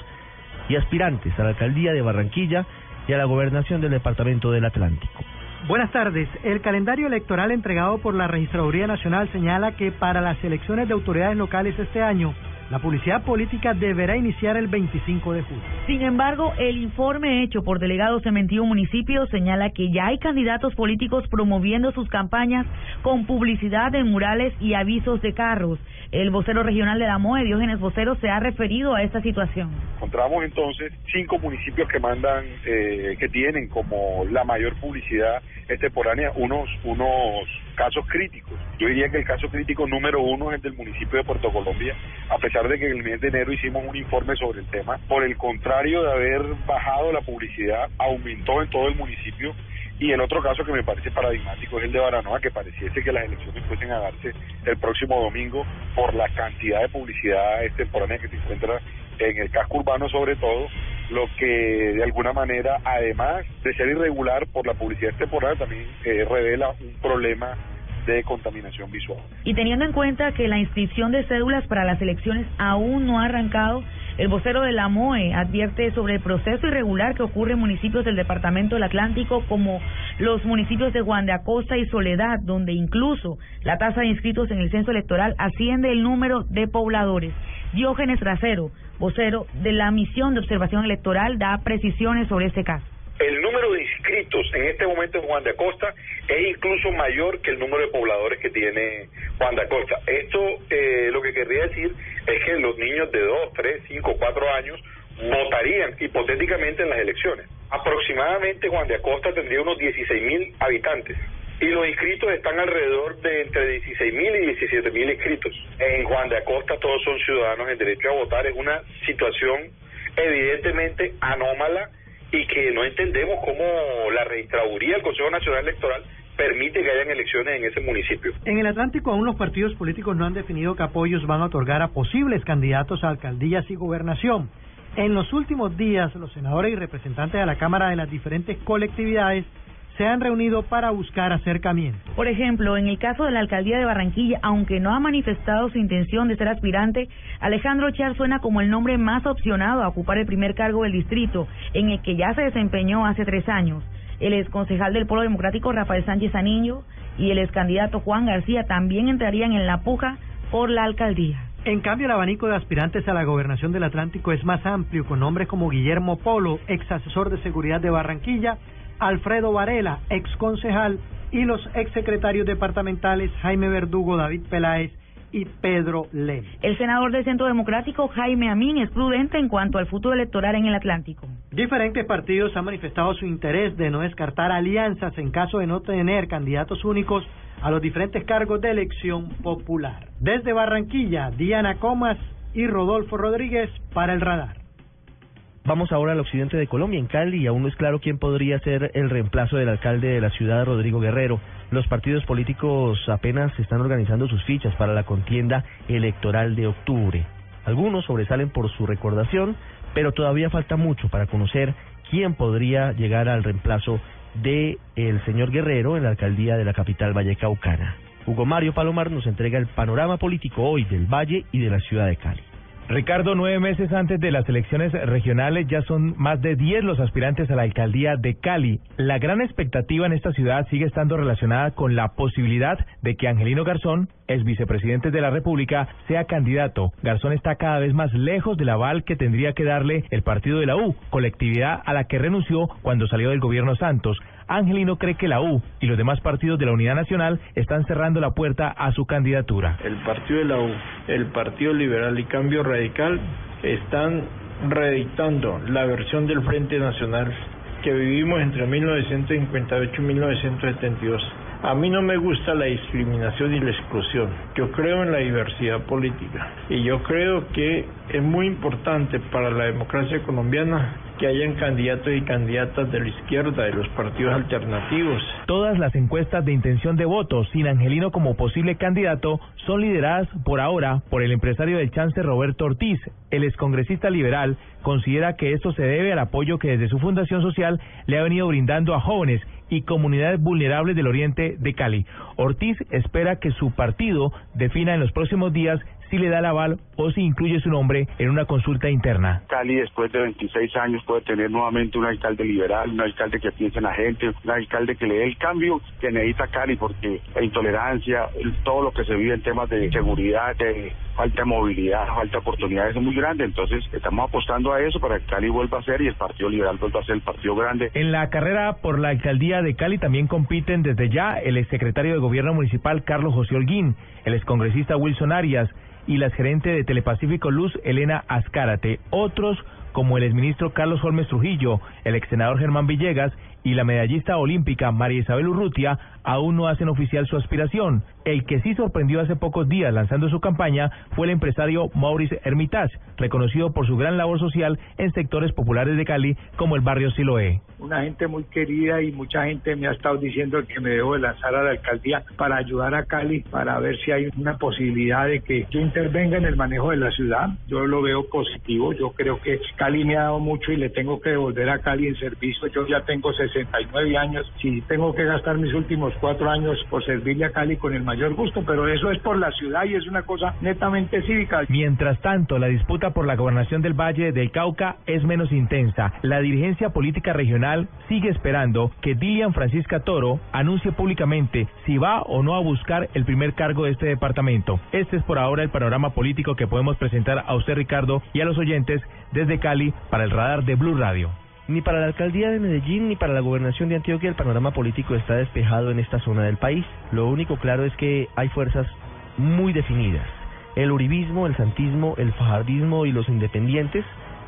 y aspirantes a la alcaldía de Barranquilla y a la gobernación del departamento del Atlántico. Buenas tardes. El calendario electoral entregado por la Registraduría Nacional señala que para las elecciones de autoridades locales este año La publicidad política deberá iniciar el 25 de julio. Sin embargo, el informe hecho por delegados en 21 municipios señala que ya hay candidatos políticos promoviendo sus campañas con publicidad en murales y avisos de carros. El vocero regional de la MOE, Diógenes Vocero, se ha referido a esta situación. Encontramos entonces cinco municipios que mandan, eh, que tienen como la mayor publicidad extemporánea unos, unos casos críticos. Yo diría que el caso crítico número uno es el del municipio de Puerto Colombia, a pesar de que en el mes de enero hicimos un informe sobre el tema. Por el contrario de haber bajado la publicidad, aumentó en todo el municipio y el otro caso que me parece paradigmático es el de Baranoa, que pareciese que las elecciones fuesen a darse el próximo domingo por la cantidad de publicidad extemporánea que se encuentra en el casco urbano sobre todo, lo que de alguna manera, además de ser irregular por la publicidad extemporánea, también eh, revela un problema de contaminación visual. Y teniendo en cuenta que la inscripción de cédulas para las elecciones aún no ha arrancado, el vocero de la MOE advierte sobre el proceso irregular que ocurre en municipios del Departamento del Atlántico como los municipios de Juan de Acosta y Soledad, donde incluso la tasa de inscritos en el censo electoral asciende el número de pobladores. Diógenes Trasero, vocero de la misión de observación electoral, da precisiones sobre este caso. El número de inscritos en este momento en Juan de Acosta es incluso mayor que el número de pobladores que tiene Juan de Acosta. Esto eh, lo que querría decir es que los niños de 2, 3, 5, 4 años votarían hipotéticamente en las elecciones. Aproximadamente Juan de Acosta tendría unos 16 mil habitantes y los inscritos están alrededor de entre 16 mil y 17 mil inscritos. En Juan de Acosta todos son ciudadanos en derecho a votar. Es una situación evidentemente anómala y que no entendemos cómo la registraduría del Consejo Nacional Electoral permite que hayan elecciones en ese municipio. En el Atlántico aún los partidos políticos no han definido qué apoyos van a otorgar a posibles candidatos a alcaldías y gobernación. En los últimos días, los senadores y representantes de la Cámara de las diferentes colectividades se han reunido para buscar acercamiento. Por ejemplo, en el caso de la alcaldía de Barranquilla, aunque no ha manifestado su intención de ser aspirante, Alejandro Char suena como el nombre más opcionado a ocupar el primer cargo del distrito, en el que ya se desempeñó hace tres años. El exconcejal del Polo Democrático Rafael Sánchez Anillo y el excandidato Juan García también entrarían en la puja por la alcaldía. En cambio, el abanico de aspirantes a la gobernación del Atlántico es más amplio, con nombres como Guillermo Polo, ex asesor de seguridad de Barranquilla, Alfredo Varela, ex concejal, y los ex secretarios departamentales Jaime Verdugo, David Peláez y Pedro Lem. El senador del Centro Democrático, Jaime Amín, es prudente en cuanto al futuro electoral en el Atlántico. Diferentes partidos han manifestado su interés de no descartar alianzas en caso de no tener candidatos únicos a los diferentes cargos de elección popular. Desde Barranquilla, Diana Comas y Rodolfo Rodríguez para el radar. Vamos ahora al occidente de Colombia, en Cali, y aún no es claro quién podría ser el reemplazo del alcalde de la ciudad, Rodrigo Guerrero. Los partidos políticos apenas están organizando sus fichas para la contienda electoral de octubre. Algunos sobresalen por su recordación, pero todavía falta mucho para conocer quién podría llegar al reemplazo de el señor Guerrero en la alcaldía de la capital vallecaucana. Hugo Mario Palomar nos entrega el panorama político hoy del Valle y de la ciudad de Cali. Ricardo, nueve meses antes de las elecciones regionales ya son más de diez los aspirantes a la alcaldía de Cali. La gran expectativa en esta ciudad sigue estando relacionada con la posibilidad de que Angelino Garzón, ex vicepresidente de la República, sea candidato. Garzón está cada vez más lejos del aval que tendría que darle el partido de la U, colectividad a la que renunció cuando salió del gobierno Santos. Angelino cree que la U y los demás partidos de la Unidad Nacional están cerrando la puerta a su candidatura. El partido de la U, el Partido Liberal y Cambio Radical están reeditando la versión del Frente Nacional que vivimos entre 1958 y 1972. A mí no me gusta la discriminación y la exclusión. Yo creo en la diversidad política y yo creo que es muy importante para la democracia colombiana que hayan candidatos y candidatas de la izquierda, de los partidos alternativos. Todas las encuestas de intención de voto sin Angelino como posible candidato son lideradas por ahora por el empresario del chance Roberto Ortiz. El excongresista liberal considera que esto se debe al apoyo que desde su fundación social le ha venido brindando a jóvenes y comunidades vulnerables del oriente de Cali. Ortiz espera que su partido defina en los próximos días si le da el aval o si incluye su nombre en una consulta interna. Cali después de 26 años puede tener nuevamente un alcalde liberal, un alcalde que piense en la gente, un alcalde que le dé el cambio que necesita Cali porque la intolerancia, todo lo que se vive en temas de seguridad, de falta movilidad, falta de oportunidades es muy grande, entonces estamos apostando a eso para que Cali vuelva a ser y el Partido Liberal vuelva a ser el partido grande. En la carrera por la alcaldía de Cali también compiten desde ya el exsecretario de Gobierno Municipal Carlos José Holguín, el excongresista Wilson Arias y la gerente de Telepacífico Luz Elena Azcárate. Otros como el exministro Carlos Holmes Trujillo, el exsenador Germán Villegas y la medallista olímpica María Isabel Urrutia aún no hacen oficial su aspiración. El que sí sorprendió hace pocos días lanzando su campaña fue el empresario Maurice Hermitage, reconocido por su gran labor social en sectores populares de Cali como el barrio Siloé. una gente muy querida y mucha gente me ha estado diciendo que me debo de lanzar a la alcaldía para ayudar a Cali, para ver si hay una posibilidad de que yo intervenga en el manejo de la ciudad. Yo lo veo positivo, yo creo que Cali me ha dado mucho y le tengo que devolver a Cali en servicio. Yo ya tengo 69 años, si tengo que gastar mis últimos cuatro años por servirle a Cali con el mayor gusto, pero eso es por la ciudad y es una cosa netamente cívica. Mientras tanto, la disputa por la gobernación del Valle del Cauca es menos intensa. La dirigencia política regional sigue esperando que Dilian Francisca Toro anuncie públicamente si va o no a buscar el primer cargo de este departamento. Este es por ahora el panorama político que podemos presentar a usted, Ricardo, y a los oyentes desde Cali para el radar de Blue Radio. Ni para la alcaldía de Medellín ni para la gobernación de Antioquia el panorama político está despejado en esta zona del país. Lo único claro es que hay fuerzas muy definidas. El uribismo, el santismo, el fajardismo y los independientes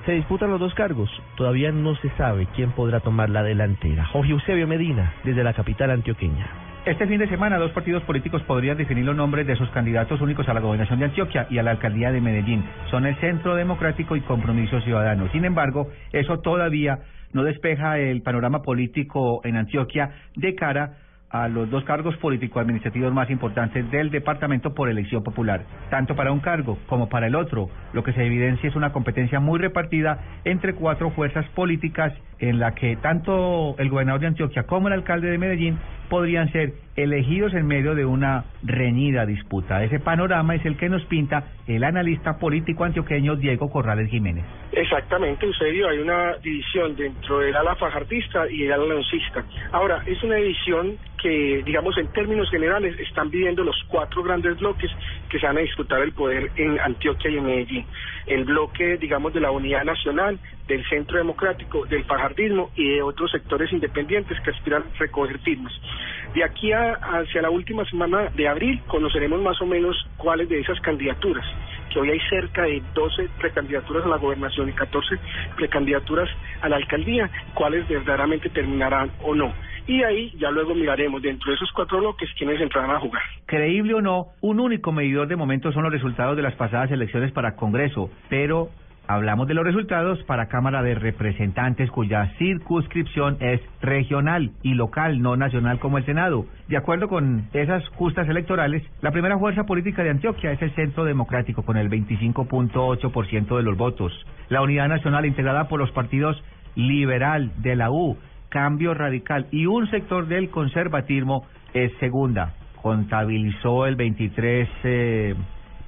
se disputan los dos cargos. Todavía no se sabe quién podrá tomar la delantera. Jorge Eusebio Medina, desde la capital antioqueña. Este fin de semana, dos partidos políticos podrían definir los nombres de sus candidatos únicos a la gobernación de Antioquia y a la alcaldía de Medellín. Son el Centro Democrático y Compromiso Ciudadano. Sin embargo, eso todavía no despeja el panorama político en Antioquia de cara a los dos cargos político-administrativos más importantes del departamento por elección popular. Tanto para un cargo como para el otro, lo que se evidencia es una competencia muy repartida entre cuatro fuerzas políticas en la que tanto el gobernador de Antioquia como el alcalde de Medellín podrían ser elegidos en medio de una reñida disputa. Ese panorama es el que nos pinta el analista político antioqueño Diego Corrales Jiménez. Exactamente, Eusebio, hay una división dentro del ala fajardista y el ala lancista. Ahora, es una división que, digamos, en términos generales, están viviendo los cuatro grandes bloques que se van a disputar el poder en Antioquia y en Medellín. El bloque, digamos, de la unidad nacional, del centro democrático, del fajardismo y de otros sectores independientes que aspiran a recoger firmas. De aquí a, hacia la última semana de abril conoceremos más o menos cuáles de esas candidaturas, que hoy hay cerca de 12 precandidaturas a la gobernación y 14 precandidaturas a la alcaldía, cuáles verdaderamente terminarán o no. Y ahí ya luego miraremos dentro de esos cuatro bloques quiénes entrarán a jugar. Creíble o no, un único medidor de momento son los resultados de las pasadas elecciones para Congreso, pero hablamos de los resultados para Cámara de Representantes cuya circunscripción es regional y local, no nacional como el Senado. De acuerdo con esas justas electorales, la primera fuerza política de Antioquia es el Centro Democrático con el 25.8% de los votos. La Unidad Nacional integrada por los partidos Liberal de la U, Cambio Radical y un sector del conservatismo es segunda. Contabilizó el 23 eh,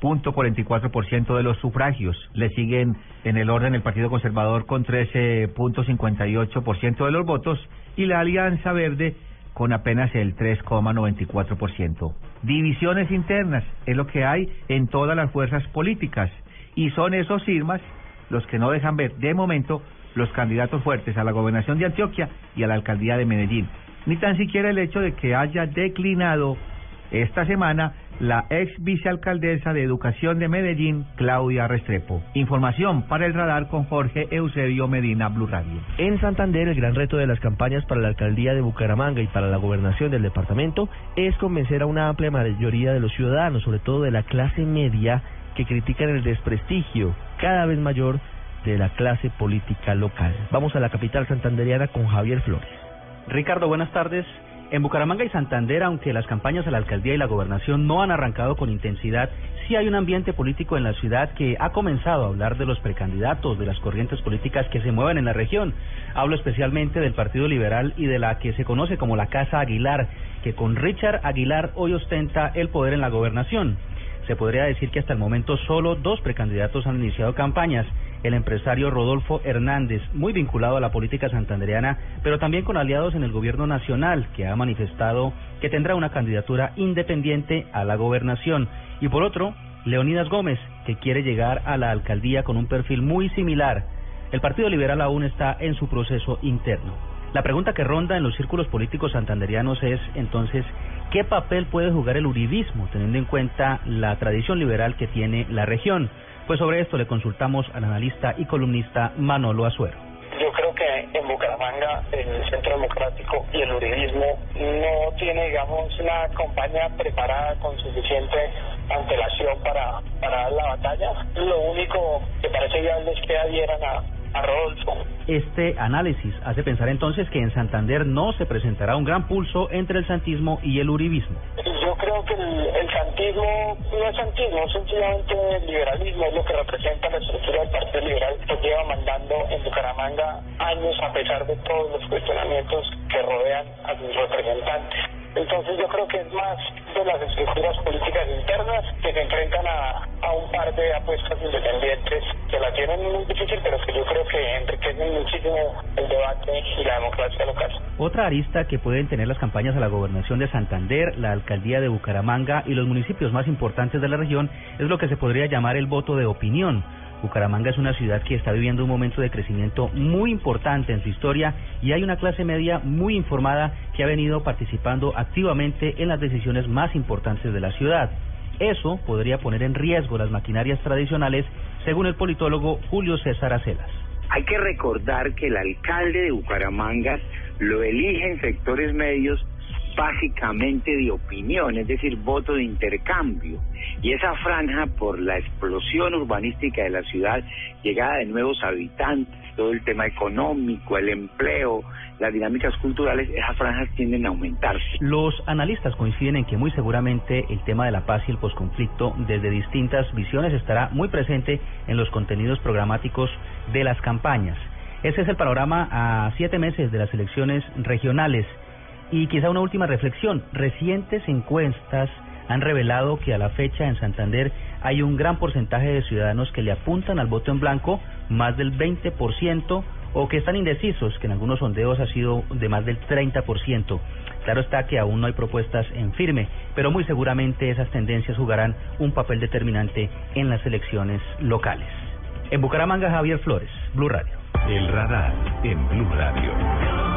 punto 44% de los sufragios. Le siguen en el orden el Partido Conservador con 13.58% de los votos y la Alianza Verde con apenas el 3,94%. Divisiones internas es lo que hay en todas las fuerzas políticas y son esos firmas los que no dejan ver de momento los candidatos fuertes a la gobernación de Antioquia y a la alcaldía de Medellín. Ni tan siquiera el hecho de que haya declinado esta semana la ex vicealcaldesa de Educación de Medellín, Claudia Restrepo. Información para el radar con Jorge Eusebio Medina, Blue Radio. En Santander, el gran reto de las campañas para la alcaldía de Bucaramanga y para la gobernación del departamento es convencer a una amplia mayoría de los ciudadanos, sobre todo de la clase media, que critican el desprestigio cada vez mayor de la clase política local. Vamos a la capital santanderiana con Javier Flores. Ricardo, buenas tardes. En Bucaramanga y Santander, aunque las campañas a la alcaldía y la gobernación no han arrancado con intensidad, sí hay un ambiente político en la ciudad que ha comenzado a hablar de los precandidatos, de las corrientes políticas que se mueven en la región. Hablo especialmente del Partido Liberal y de la que se conoce como la Casa Aguilar, que con Richard Aguilar hoy ostenta el poder en la gobernación. se podría decir que hasta el momento solo dos precandidatos han iniciado campañas. El empresario Rodolfo Hernández, muy vinculado a la política santandereana, pero también con aliados en el gobierno nacional, que ha manifestado que tendrá una candidatura independiente a la gobernación. Y por otro, Leonidas Gómez, que quiere llegar a la alcaldía con un perfil muy similar. El Partido Liberal aún está en su proceso interno. La pregunta que ronda en los círculos políticos santanderianos es entonces, ¿qué papel puede jugar el uribismo teniendo en cuenta la tradición liberal que tiene la región? Pues sobre esto le consultamos al analista y columnista Manolo Azuero. Yo creo que en Bucaramanga el Centro Democrático y el uribismo no tiene, digamos, una campaña preparada con suficiente antelación para, para dar la batalla. Lo único que parece viable es que adhieran a. Este análisis hace pensar entonces que en Santander no se presentará un gran pulso entre el santismo y el uribismo. Yo creo que el, el santismo no es santismo, sencillamente liberalismo, es lo que representa la estructura del Partido Liberal que lleva mandando en Bucaramanga años a pesar de todos los cuestionamientos que rodean a sus representantes. Entonces yo creo que es más de las estructuras políticas internas que se enfrentan a, a un par de apuestas independientes que la tienen muy difícil, pero que yo creo que enriquecen muchísimo el debate y la democracia local. Otra arista que pueden tener las campañas a la gobernación de Santander, la alcaldía de Bucaramanga y los municipios más importantes de la región es lo que se podría llamar el voto de opinión. Bucaramanga es una ciudad que está viviendo un momento de crecimiento muy importante en su historia y hay una clase media muy informada que ha venido participando activamente en las decisiones más importantes de la ciudad. Eso podría poner en riesgo las maquinarias tradicionales, según el politólogo Julio César Acelas. Hay que recordar que el alcalde de Bucaramanga lo eligen sectores medios básicamente de opinión, es decir, voto de intercambio. Y esa franja por la explosión urbanística de la ciudad, llegada de nuevos habitantes, todo el tema económico, el empleo, las dinámicas culturales, esas franjas tienden a aumentarse. Los analistas coinciden en que muy seguramente el tema de la paz y el posconflicto desde distintas visiones estará muy presente en los contenidos programáticos de las campañas. Ese es el panorama a siete meses de las elecciones regionales. Y quizá una última reflexión. Recientes encuestas han revelado que a la fecha en Santander hay un gran porcentaje de ciudadanos que le apuntan al voto en blanco, más del 20%, o que están indecisos, que en algunos sondeos ha sido de más del 30%. Claro está que aún no hay propuestas en firme, pero muy seguramente esas tendencias jugarán un papel determinante en las elecciones locales. En Bucaramanga, Javier Flores, Blue Radio. El radar en Blue Radio.